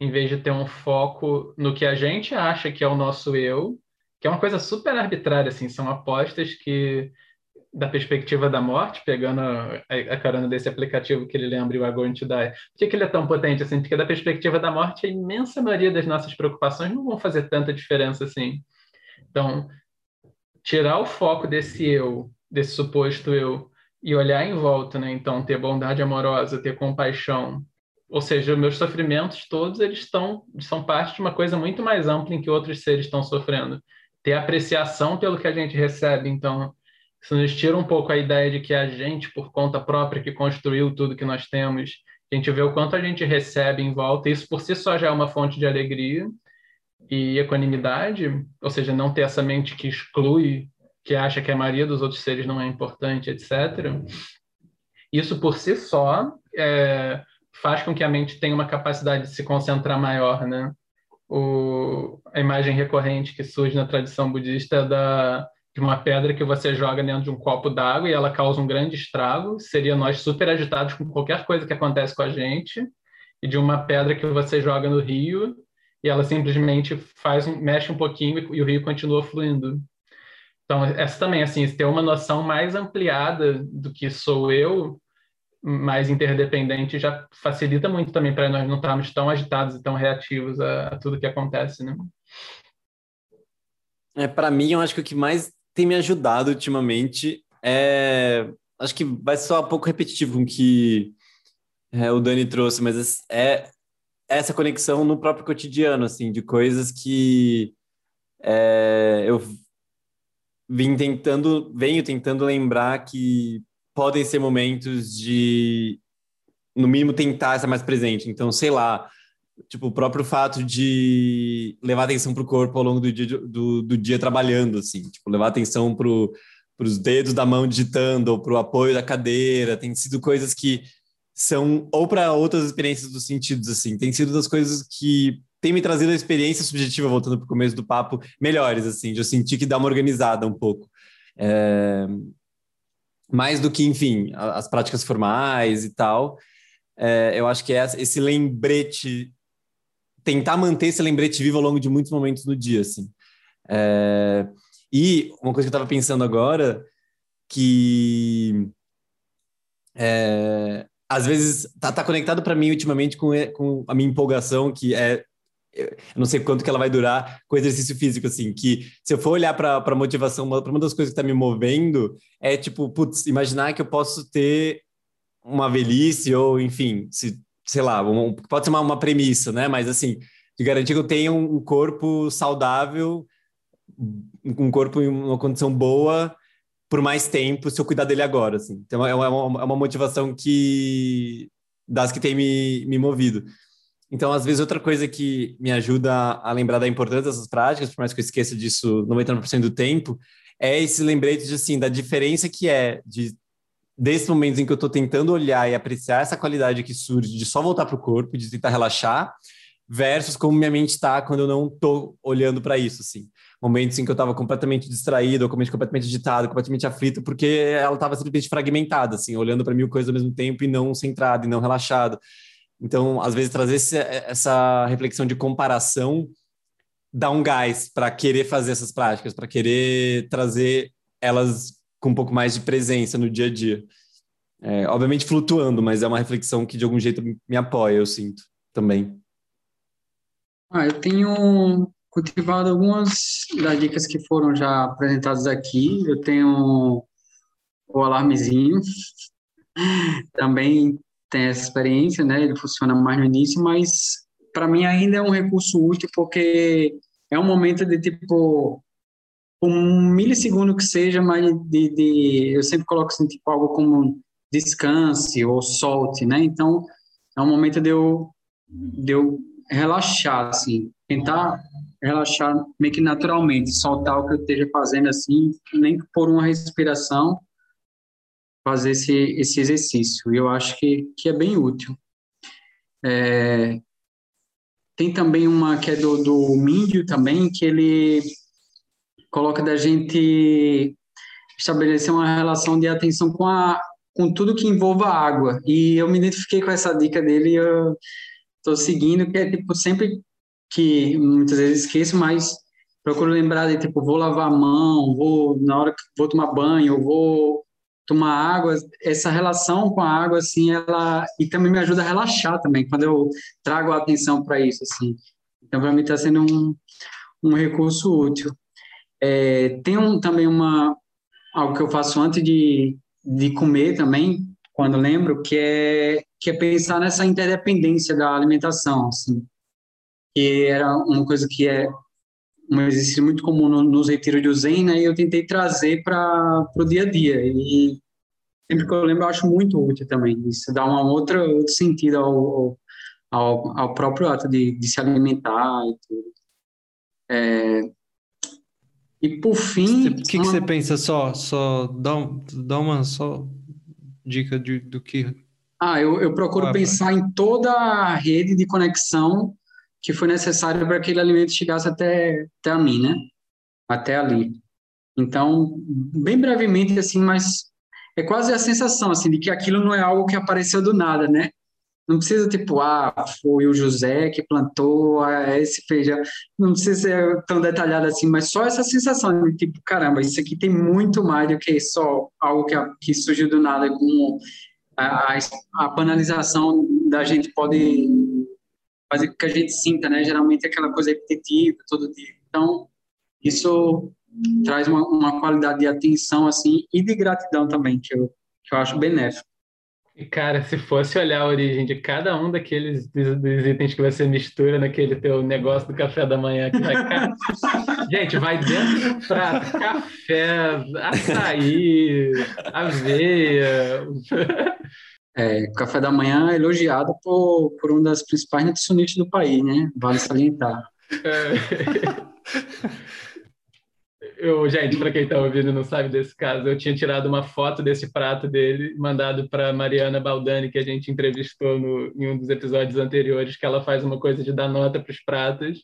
em vez de ter um foco no que a gente acha que é o nosso eu, que é uma coisa super arbitrária, assim, são apostas que da perspectiva da morte, pegando a, a carona desse aplicativo que ele lembra, o Agon to Die. Por que, que ele é tão potente assim? Porque da perspectiva da morte, a imensa maioria das nossas preocupações não vão fazer tanta diferença assim. Então, tirar o foco desse eu, desse suposto eu, e olhar em volta, né? Então, ter bondade amorosa, ter compaixão, ou seja, meus sofrimentos todos eles estão são parte de uma coisa muito mais ampla em que outros seres estão sofrendo. Ter apreciação pelo que a gente recebe, então isso nos tira um pouco a ideia de que é a gente, por conta própria, que construiu tudo que nós temos. A gente vê o quanto a gente recebe em volta, isso por si só já é uma fonte de alegria e equanimidade, ou seja, não ter essa mente que exclui, que acha que a maioria dos outros seres não é importante, etc. Isso por si só é, faz com que a mente tenha uma capacidade de se concentrar maior, né? O, a imagem recorrente que surge na tradição budista é da de uma pedra que você joga dentro de um copo d'água e ela causa um grande estrago, seria nós super agitados com qualquer coisa que acontece com a gente, e de uma pedra que você joga no rio e ela simplesmente faz um, mexe um pouquinho e o rio continua fluindo. Então, essa também, assim, ter uma noção mais ampliada do que sou eu, mais interdependente, já facilita muito também para nós não estarmos tão agitados e tão reativos a, a tudo que acontece, né? É, para mim, eu acho que o que mais tem me ajudado ultimamente é. Acho que vai ser um pouco repetitivo com o que é, o Dani trouxe, mas é essa conexão no próprio cotidiano, assim, de coisas que é, eu vim tentando, venho tentando lembrar que podem ser momentos de, no mínimo, tentar estar mais presente. Então, sei lá, tipo, o próprio fato de levar atenção para o corpo ao longo do dia, do, do dia trabalhando, assim, tipo, levar atenção para os dedos da mão digitando ou para o apoio da cadeira, tem sido coisas que são, ou para outras experiências dos sentidos, assim, tem sido das coisas que tem me trazido a experiência subjetiva, voltando para o começo do papo, melhores, assim, de eu sentir que dá uma organizada um pouco. É... Mais do que, enfim, as práticas formais e tal, é, eu acho que é esse lembrete tentar manter esse lembrete vivo ao longo de muitos momentos do dia, assim. É... E uma coisa que eu estava pensando agora, que é... às vezes tá, tá conectado para mim ultimamente com, com a minha empolgação, que é eu não sei quanto que ela vai durar com exercício físico, assim, que se eu for olhar para a motivação, para uma das coisas que está me movendo, é tipo, putz, imaginar que eu posso ter uma velhice, ou enfim, se sei lá, um, pode ser uma, uma, premissa, né? Mas assim, de garantir que eu tenha um corpo saudável, um corpo em uma condição boa por mais tempo, se eu cuidar dele agora, assim. Então é uma, é uma motivação que das que tem me, me movido. Então, às vezes, outra coisa que me ajuda a lembrar da importância dessas práticas, por mais que eu esqueça disso 99% do tempo, é esse lembrete de, assim, da diferença que é de desses momentos em que eu estou tentando olhar e apreciar essa qualidade que surge de só voltar para o corpo, de tentar relaxar, versus como minha mente está quando eu não estou olhando para isso, assim. Momentos em que eu estava completamente distraído, ou completamente agitado, completamente aflito, porque ela estava simplesmente fragmentada, assim, olhando para mil coisas ao mesmo tempo e não centrado, e não relaxado. Então, às vezes, trazer esse, essa reflexão de comparação dá um gás para querer fazer essas práticas, para querer trazer elas com um pouco mais de presença no dia a dia. É, obviamente flutuando, mas é uma reflexão que de algum jeito me apoia, eu sinto também. Ah, eu tenho cultivado algumas das dicas que foram já apresentadas aqui. Eu tenho o alarmezinho, também tem essa experiência, né? Ele funciona mais no início, mas para mim ainda é um recurso útil porque é um momento de tipo um milissegundo que seja, mas de, de, eu sempre coloco assim, tipo, algo como descanse ou solte, né? Então, é um momento de eu, de eu relaxar, assim, tentar relaxar meio que naturalmente, soltar o que eu esteja fazendo, assim, nem por uma respiração, fazer esse, esse exercício. E eu acho que, que é bem útil. É, tem também uma que é do, do Míndio também, que ele coloca da gente estabelecer uma relação de atenção com a com tudo que envolva água. E eu me identifiquei com essa dica dele e eu estou seguindo, que é tipo sempre que muitas vezes esqueço, mas procuro lembrar de tipo vou lavar a mão, vou na hora que vou tomar banho, vou tomar água, essa relação com a água assim, ela e também me ajuda a relaxar também quando eu trago a atenção para isso assim. Então para mim está sendo um, um recurso útil. É, tem um, também uma algo que eu faço antes de, de comer também, quando lembro, que é que é pensar nessa interdependência da alimentação, assim, que era uma coisa que é um exercício muito comum no, nos retiros de Zen, né, e eu tentei trazer para o dia a dia, e sempre que eu lembro eu acho muito útil também, isso dá uma outra, outro sentido ao, ao, ao próprio ato de, de se alimentar e tudo. É, e por fim. O que, que, uma... você pensa só? Só dá, um, dá uma só dica de, do que. Ah, eu, eu procuro pensar em toda a rede de conexão que foi necessária para que aquele alimento chegasse até, até a mim, né? Até ali. Então, bem brevemente, assim, mas é quase a sensação, assim, de que aquilo não é algo que apareceu do nada, né? Não precisa, tipo, ah, foi o José que plantou ah, esse feijão. Não precisa ser tão detalhado assim, mas só essa sensação de, tipo, caramba, isso aqui tem muito mais do que só algo que, que surgiu do nada, como a, a banalização da gente pode fazer com que a gente sinta, né? Geralmente é aquela coisa repetitiva todo dia. Então, isso traz uma, uma qualidade de atenção, assim, e de gratidão também, que eu, que eu acho benéfico. E, cara, se fosse olhar a origem de cada um daqueles dos, dos itens que você mistura naquele teu negócio do café da manhã, que vai, cara, gente, vai dentro do prato, café, açaí, aveia. É, café da manhã é elogiado por, por uma das principais nutricionistas do país, né? Vale salientar. É. Eu, gente, para quem está ouvindo e não sabe desse caso, eu tinha tirado uma foto desse prato dele, mandado para Mariana Baldani, que a gente entrevistou no, em um dos episódios anteriores, que ela faz uma coisa de dar nota para os pratos.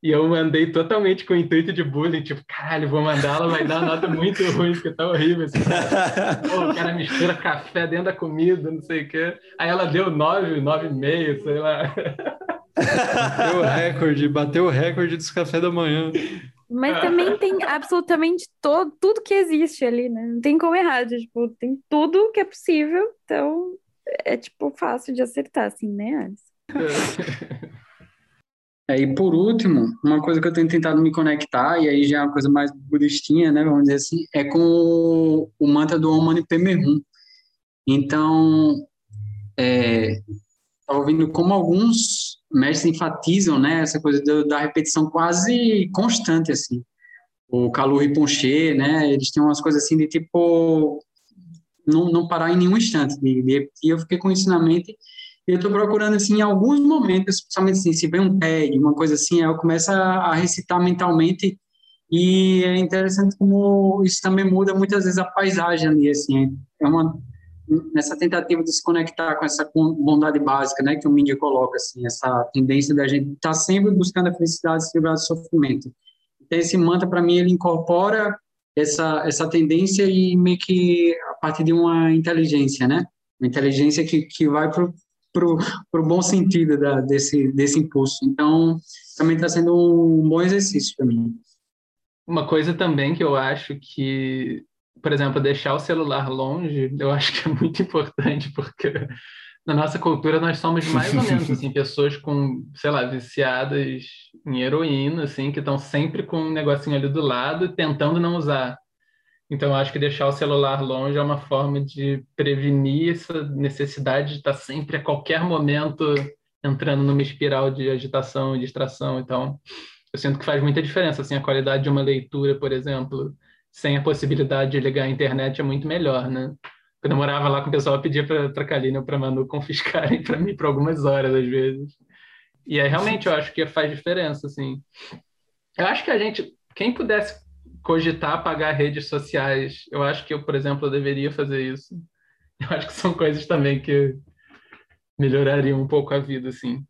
E eu mandei totalmente com o intuito de bullying, tipo, caralho, vou mandar, ela vai dar uma nota muito ruim, porque tá horrível esse cara. Pô, o cara mistura café dentro da comida, não sei o quê. Aí ela deu nove, nove e meio, sei lá. Bateu o recorde, bateu o recorde dos café da manhã. Mas também tem absolutamente todo, tudo que existe ali, né? Não tem como errar, tipo, tem tudo que é possível, então é tipo fácil de acertar, assim, né, Alice? É, e por último, uma coisa que eu tenho tentado me conectar, e aí já é uma coisa mais budistinha, né, vamos dizer assim, é com o, o mantra do Om Mani Padme Hum. Então, é, estava ouvindo como alguns mestres enfatizam, né, essa coisa do, da repetição quase constante, assim. O Kalu Rinpoche, né, eles têm umas coisas assim de tipo não, não parar em nenhum instante de, de. Eu fiquei com isso na mente eu estou procurando assim em alguns momentos, especialmente assim, se vem um tag, uma coisa assim, eu começo a, recitar mentalmente e é interessante como isso também muda muitas vezes a paisagem ali, assim, é uma nessa tentativa de se conectar com essa bondade básica, né, que o mídia coloca, assim, essa tendência da gente estar tá sempre buscando a felicidade se livrar do sofrimento. Então, esse mantra, para mim, ele incorpora essa, essa tendência e meio que a partir de uma inteligência, né, uma inteligência que, que vai para o bom sentido da, desse, desse impulso. Então, também está sendo um bom exercício para mim. Uma coisa também que eu acho que por exemplo, deixar o celular longe, eu acho que é muito importante, porque na nossa cultura nós somos mais ou menos assim, pessoas com, sei lá, viciadas em heroína, assim, que estão sempre com um negocinho ali do lado, tentando não usar. Então, eu acho que deixar o celular longe é uma forma de prevenir essa necessidade de estar sempre, a qualquer momento, entrando numa espiral de agitação e distração. Então, eu sinto que faz muita diferença, assim, a qualidade de uma leitura, por exemplo, sem a possibilidade de ligar a internet é muito melhor, né? Quando eu morava lá com o pessoal, eu pedia para a Kalina ou para Manu confiscarem para mim por algumas horas, às vezes. E aí, realmente, eu acho que faz diferença, assim. Eu acho que a gente, quem pudesse cogitar pagar redes sociais, eu acho que eu, por exemplo, eu deveria fazer isso. Eu acho que são coisas também que melhorariam um pouco a vida, assim.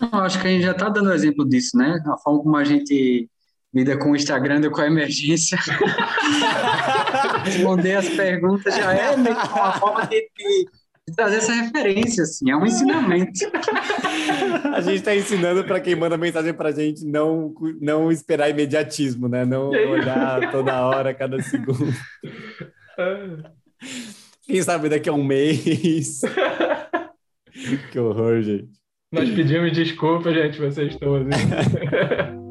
Eu acho que a gente já está dando exemplo disso, né? A forma como a gente lida com o Instagram com a emergência. Responder as perguntas já é uma forma de, de, trazer essa referência, assim, é um ensinamento. A gente está ensinando para quem manda mensagem para a gente não, não esperar imediatismo, né? Não olhar toda hora, cada segundo. Quem sabe daqui a um mês. que horror, gente. Nós pedimos desculpa, gente, vocês todos.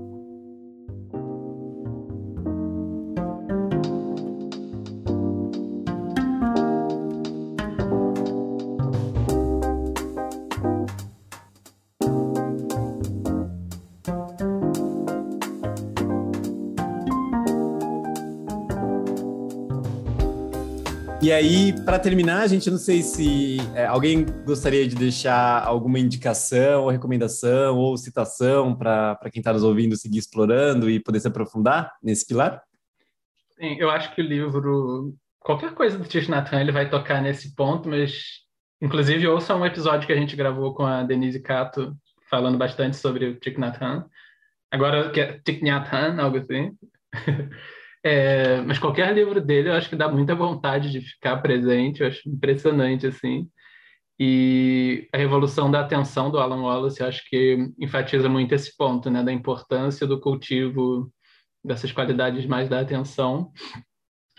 E aí, para terminar, a gente não sei se é, alguém gostaria de deixar alguma indicação, ou recomendação ou citação para quem está nos ouvindo seguir explorando e poder se aprofundar nesse pilar? Sim, eu acho que o livro, qualquer coisa do Tish Nathan, ele vai tocar nesse ponto, mas inclusive ouça um episódio que a gente gravou com a Denise Cato, falando bastante sobre o Thich Nhat Hanh. Agora, que é Thich Nhat Hanh, algo assim. É, mas qualquer livro dele eu acho que dá muita vontade de ficar presente, eu acho impressionante, assim. E a Revolução da Atenção, do Alan Wallace, eu acho que enfatiza muito esse ponto, né, da importância do cultivo dessas qualidades mais da atenção.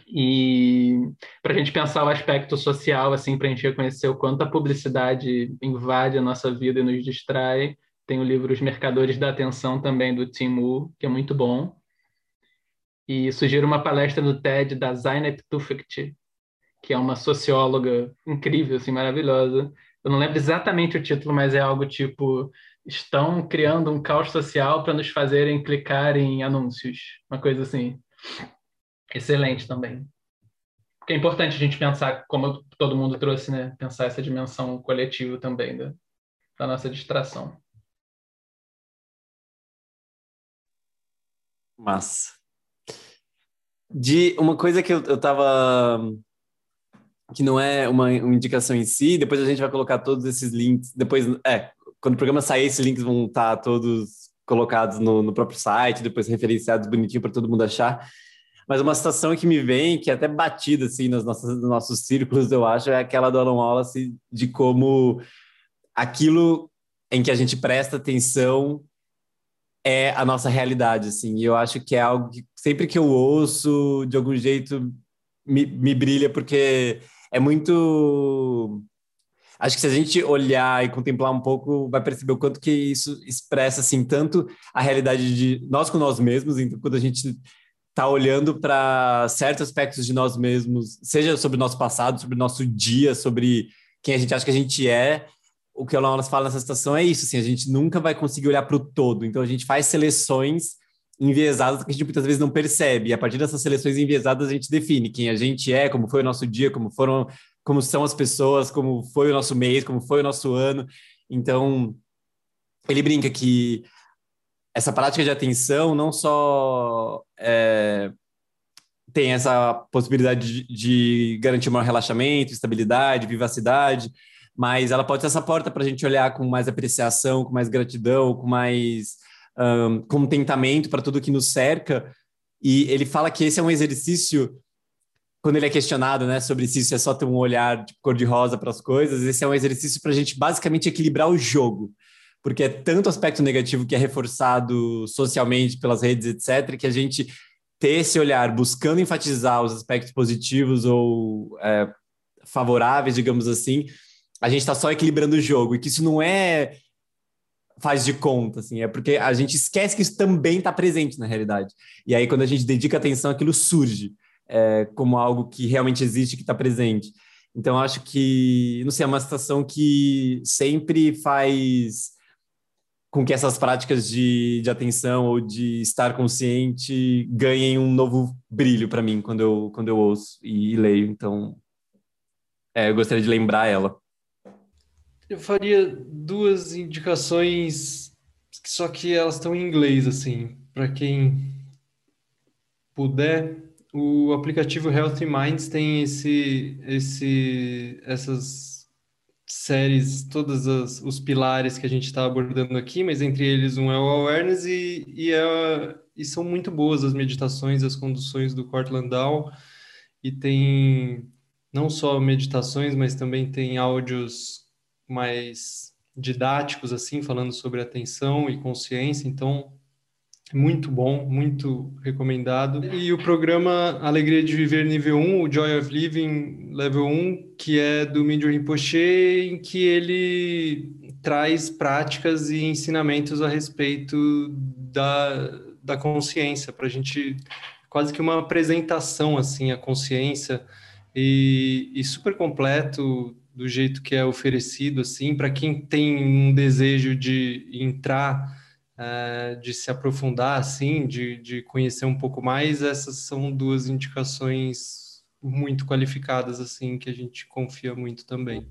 E para a gente pensar o aspecto social, assim, para a gente reconhecer o quanto a publicidade invade a nossa vida e nos distrai, tem o livro Os Mercadores da Atenção também, do Tim Wu, que é muito bom e sugiro uma palestra no TED da Zainet Tufekci, que é uma socióloga incrível, assim, maravilhosa. Eu não lembro exatamente o título, mas é algo tipo estão criando um caos social para nos fazerem clicar em anúncios, uma coisa assim. Excelente também. Porque é importante a gente pensar, como todo mundo trouxe, né? Pensar essa dimensão coletiva também da, da nossa distração. Massa de uma coisa que eu, eu tava que não é uma, uma, indicação em si, depois a gente vai colocar todos esses links, depois, é, quando o programa sair, esses links vão estar tá todos colocados no, no próprio site, depois referenciados bonitinho para todo mundo achar, mas uma citação que me vem, que é até batida, assim, nos nossos, nos nossos círculos, eu acho, é aquela do Alan Wallace, de como aquilo em que a gente presta atenção é a nossa realidade, assim. E eu acho que é algo que sempre que eu ouço, de algum jeito, me, me brilha, porque é muito. Acho que se a gente olhar e contemplar um pouco, vai perceber o quanto que isso expressa, assim, tanto a realidade de nós com nós mesmos, então, quando a gente está olhando para certos aspectos de nós mesmos, seja sobre o nosso passado, sobre o nosso dia, sobre quem a gente acha que a gente é, o que o Lauras fala nessa situação é isso, assim, a gente nunca vai conseguir olhar para o todo, então a gente faz seleções enviesadas que a gente muitas vezes não percebe, e a partir dessas seleções enviesadas a gente define quem a gente é, como foi o nosso dia, como foram, como são as pessoas, como foi o nosso mês, como foi o nosso ano, então ele brinca que essa prática de atenção não só é, tem essa possibilidade de, de garantir maior relaxamento, estabilidade, vivacidade, mas ela pode ser essa porta para a gente olhar com mais apreciação, com mais gratidão, com mais um, contentamento para tudo que nos cerca. E ele fala que esse é um exercício, quando ele é questionado né, sobre se isso é só ter um olhar de cor-de-rosa para as coisas, esse é um exercício para a gente basicamente equilibrar o jogo. Porque é tanto aspecto negativo que é reforçado socialmente pelas redes, etc., que a gente ter esse olhar buscando enfatizar os aspectos positivos ou é, favoráveis, digamos assim, a gente está só equilibrando o jogo e que isso não é faz de conta, assim, é porque a gente esquece que isso também está presente na realidade. E aí, quando a gente dedica atenção, aquilo surge é, como algo que realmente existe, que está presente. Então, acho que, não sei, é uma situação que sempre faz com que essas práticas de, de atenção ou de estar consciente ganhem um novo brilho para mim quando eu, quando eu ouço e, e leio. Então, É, eu gostaria de lembrar ela. Eu faria duas indicações, só que elas estão em inglês, assim, para quem puder. O aplicativo Healthy Minds tem esse, esse, essas séries, todos as, os pilares que a gente está abordando aqui, mas entre eles um é o awareness e, e, é, e são muito boas as meditações, as conduções do Cortland Dow e tem não só meditações, mas também tem áudios mais didáticos, assim, falando sobre atenção e consciência. Então, muito bom, muito recomendado. E o programa Alegria de Viver nível 1, o Joy of Living level 1, que é do Mingyur Rinpoche, em que ele traz práticas e ensinamentos a respeito da, da consciência, para a gente quase que uma apresentação assim a consciência e, e super completo do jeito que é oferecido assim para quem tem um desejo de entrar uh, de se aprofundar assim de, de conhecer um pouco mais essas são duas indicações muito qualificadas assim que a gente confia muito também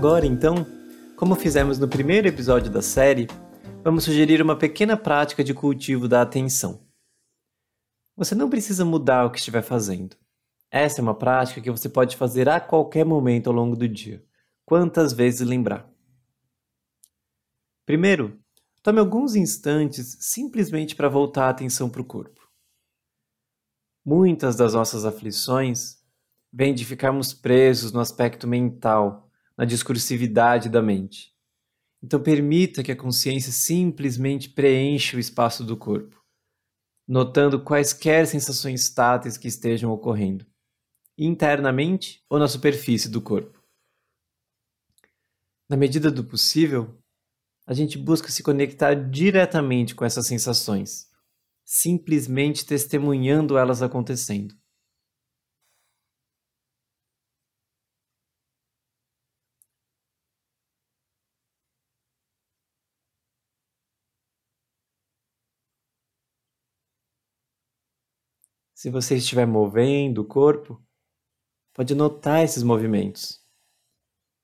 Agora, então, como fizemos no primeiro episódio da série, vamos sugerir uma pequena prática de cultivo da atenção. Você não precisa mudar o que estiver fazendo. Essa é uma prática que você pode fazer a qualquer momento ao longo do dia, quantas vezes lembrar. Primeiro, tome alguns instantes simplesmente para voltar a atenção para o corpo. Muitas das nossas aflições vêm de ficarmos presos no aspecto mental na discursividade da mente. Então, permita que a consciência simplesmente preencha o espaço do corpo, notando quaisquer sensações táteis que estejam ocorrendo, internamente ou na superfície do corpo. Na medida do possível, a gente busca se conectar diretamente com essas sensações, simplesmente testemunhando elas acontecendo. Se você estiver movendo o corpo, pode notar esses movimentos.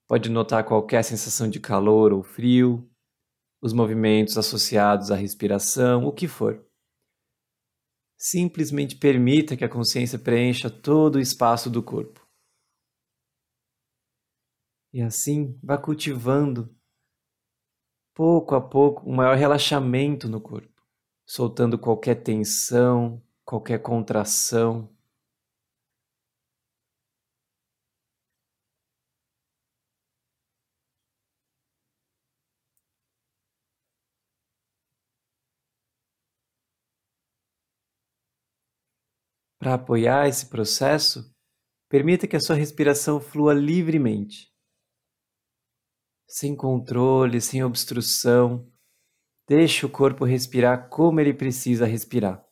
Pode notar qualquer sensação de calor ou frio, os movimentos associados à respiração, o que for. Simplesmente permita que a consciência preencha todo o espaço do corpo. E assim vá cultivando, pouco a pouco, um maior relaxamento no corpo, soltando qualquer tensão, qualquer contração. Para apoiar esse processo, permita que a sua respiração flua livremente, sem controle, sem obstrução. Deixe o corpo respirar como ele precisa respirar.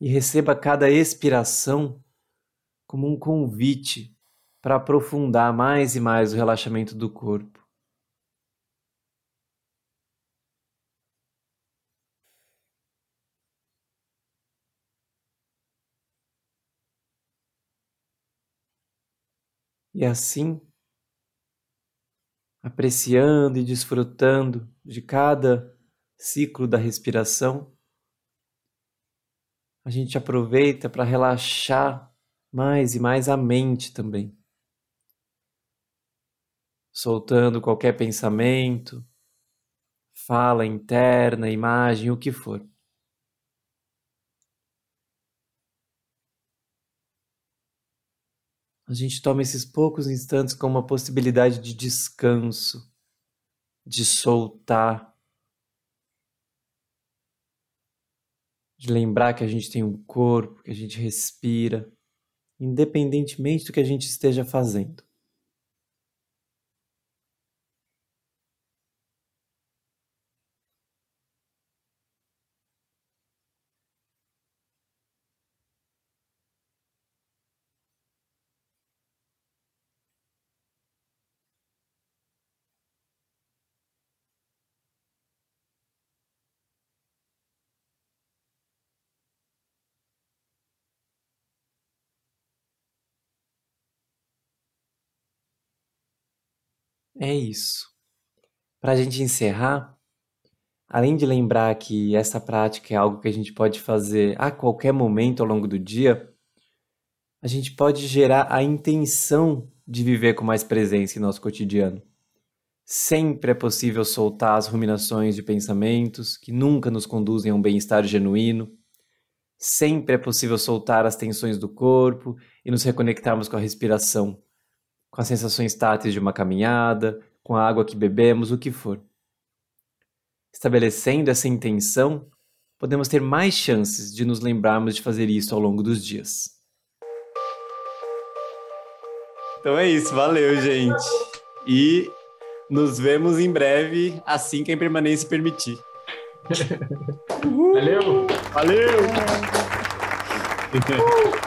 E receba cada expiração como um convite para aprofundar mais e mais o relaxamento do corpo. E assim, apreciando e desfrutando de cada ciclo da respiração, a gente aproveita para relaxar mais e mais a mente também. Soltando qualquer pensamento, fala interna, imagem, o que for. A gente toma esses poucos instantes como uma possibilidade de descanso, de soltar, de lembrar que a gente tem um corpo, que a gente respira, independentemente do que a gente esteja fazendo. É isso. Para a gente encerrar, além de lembrar que essa prática é algo que a gente pode fazer a qualquer momento ao longo do dia, a gente pode gerar a intenção de viver com mais presença em nosso cotidiano. Sempre é possível soltar as ruminações de pensamentos que nunca nos conduzem a um bem-estar genuíno. Sempre é possível soltar as tensões do corpo e nos reconectarmos com a respiração, com as sensações táteis de uma caminhada, com a água que bebemos, o que for. Estabelecendo essa intenção, podemos ter mais chances de nos lembrarmos de fazer isso ao longo dos dias. Então é isso, valeu, gente. E nos vemos em breve, assim que a impermanência permitir. Valeu! Valeu! É.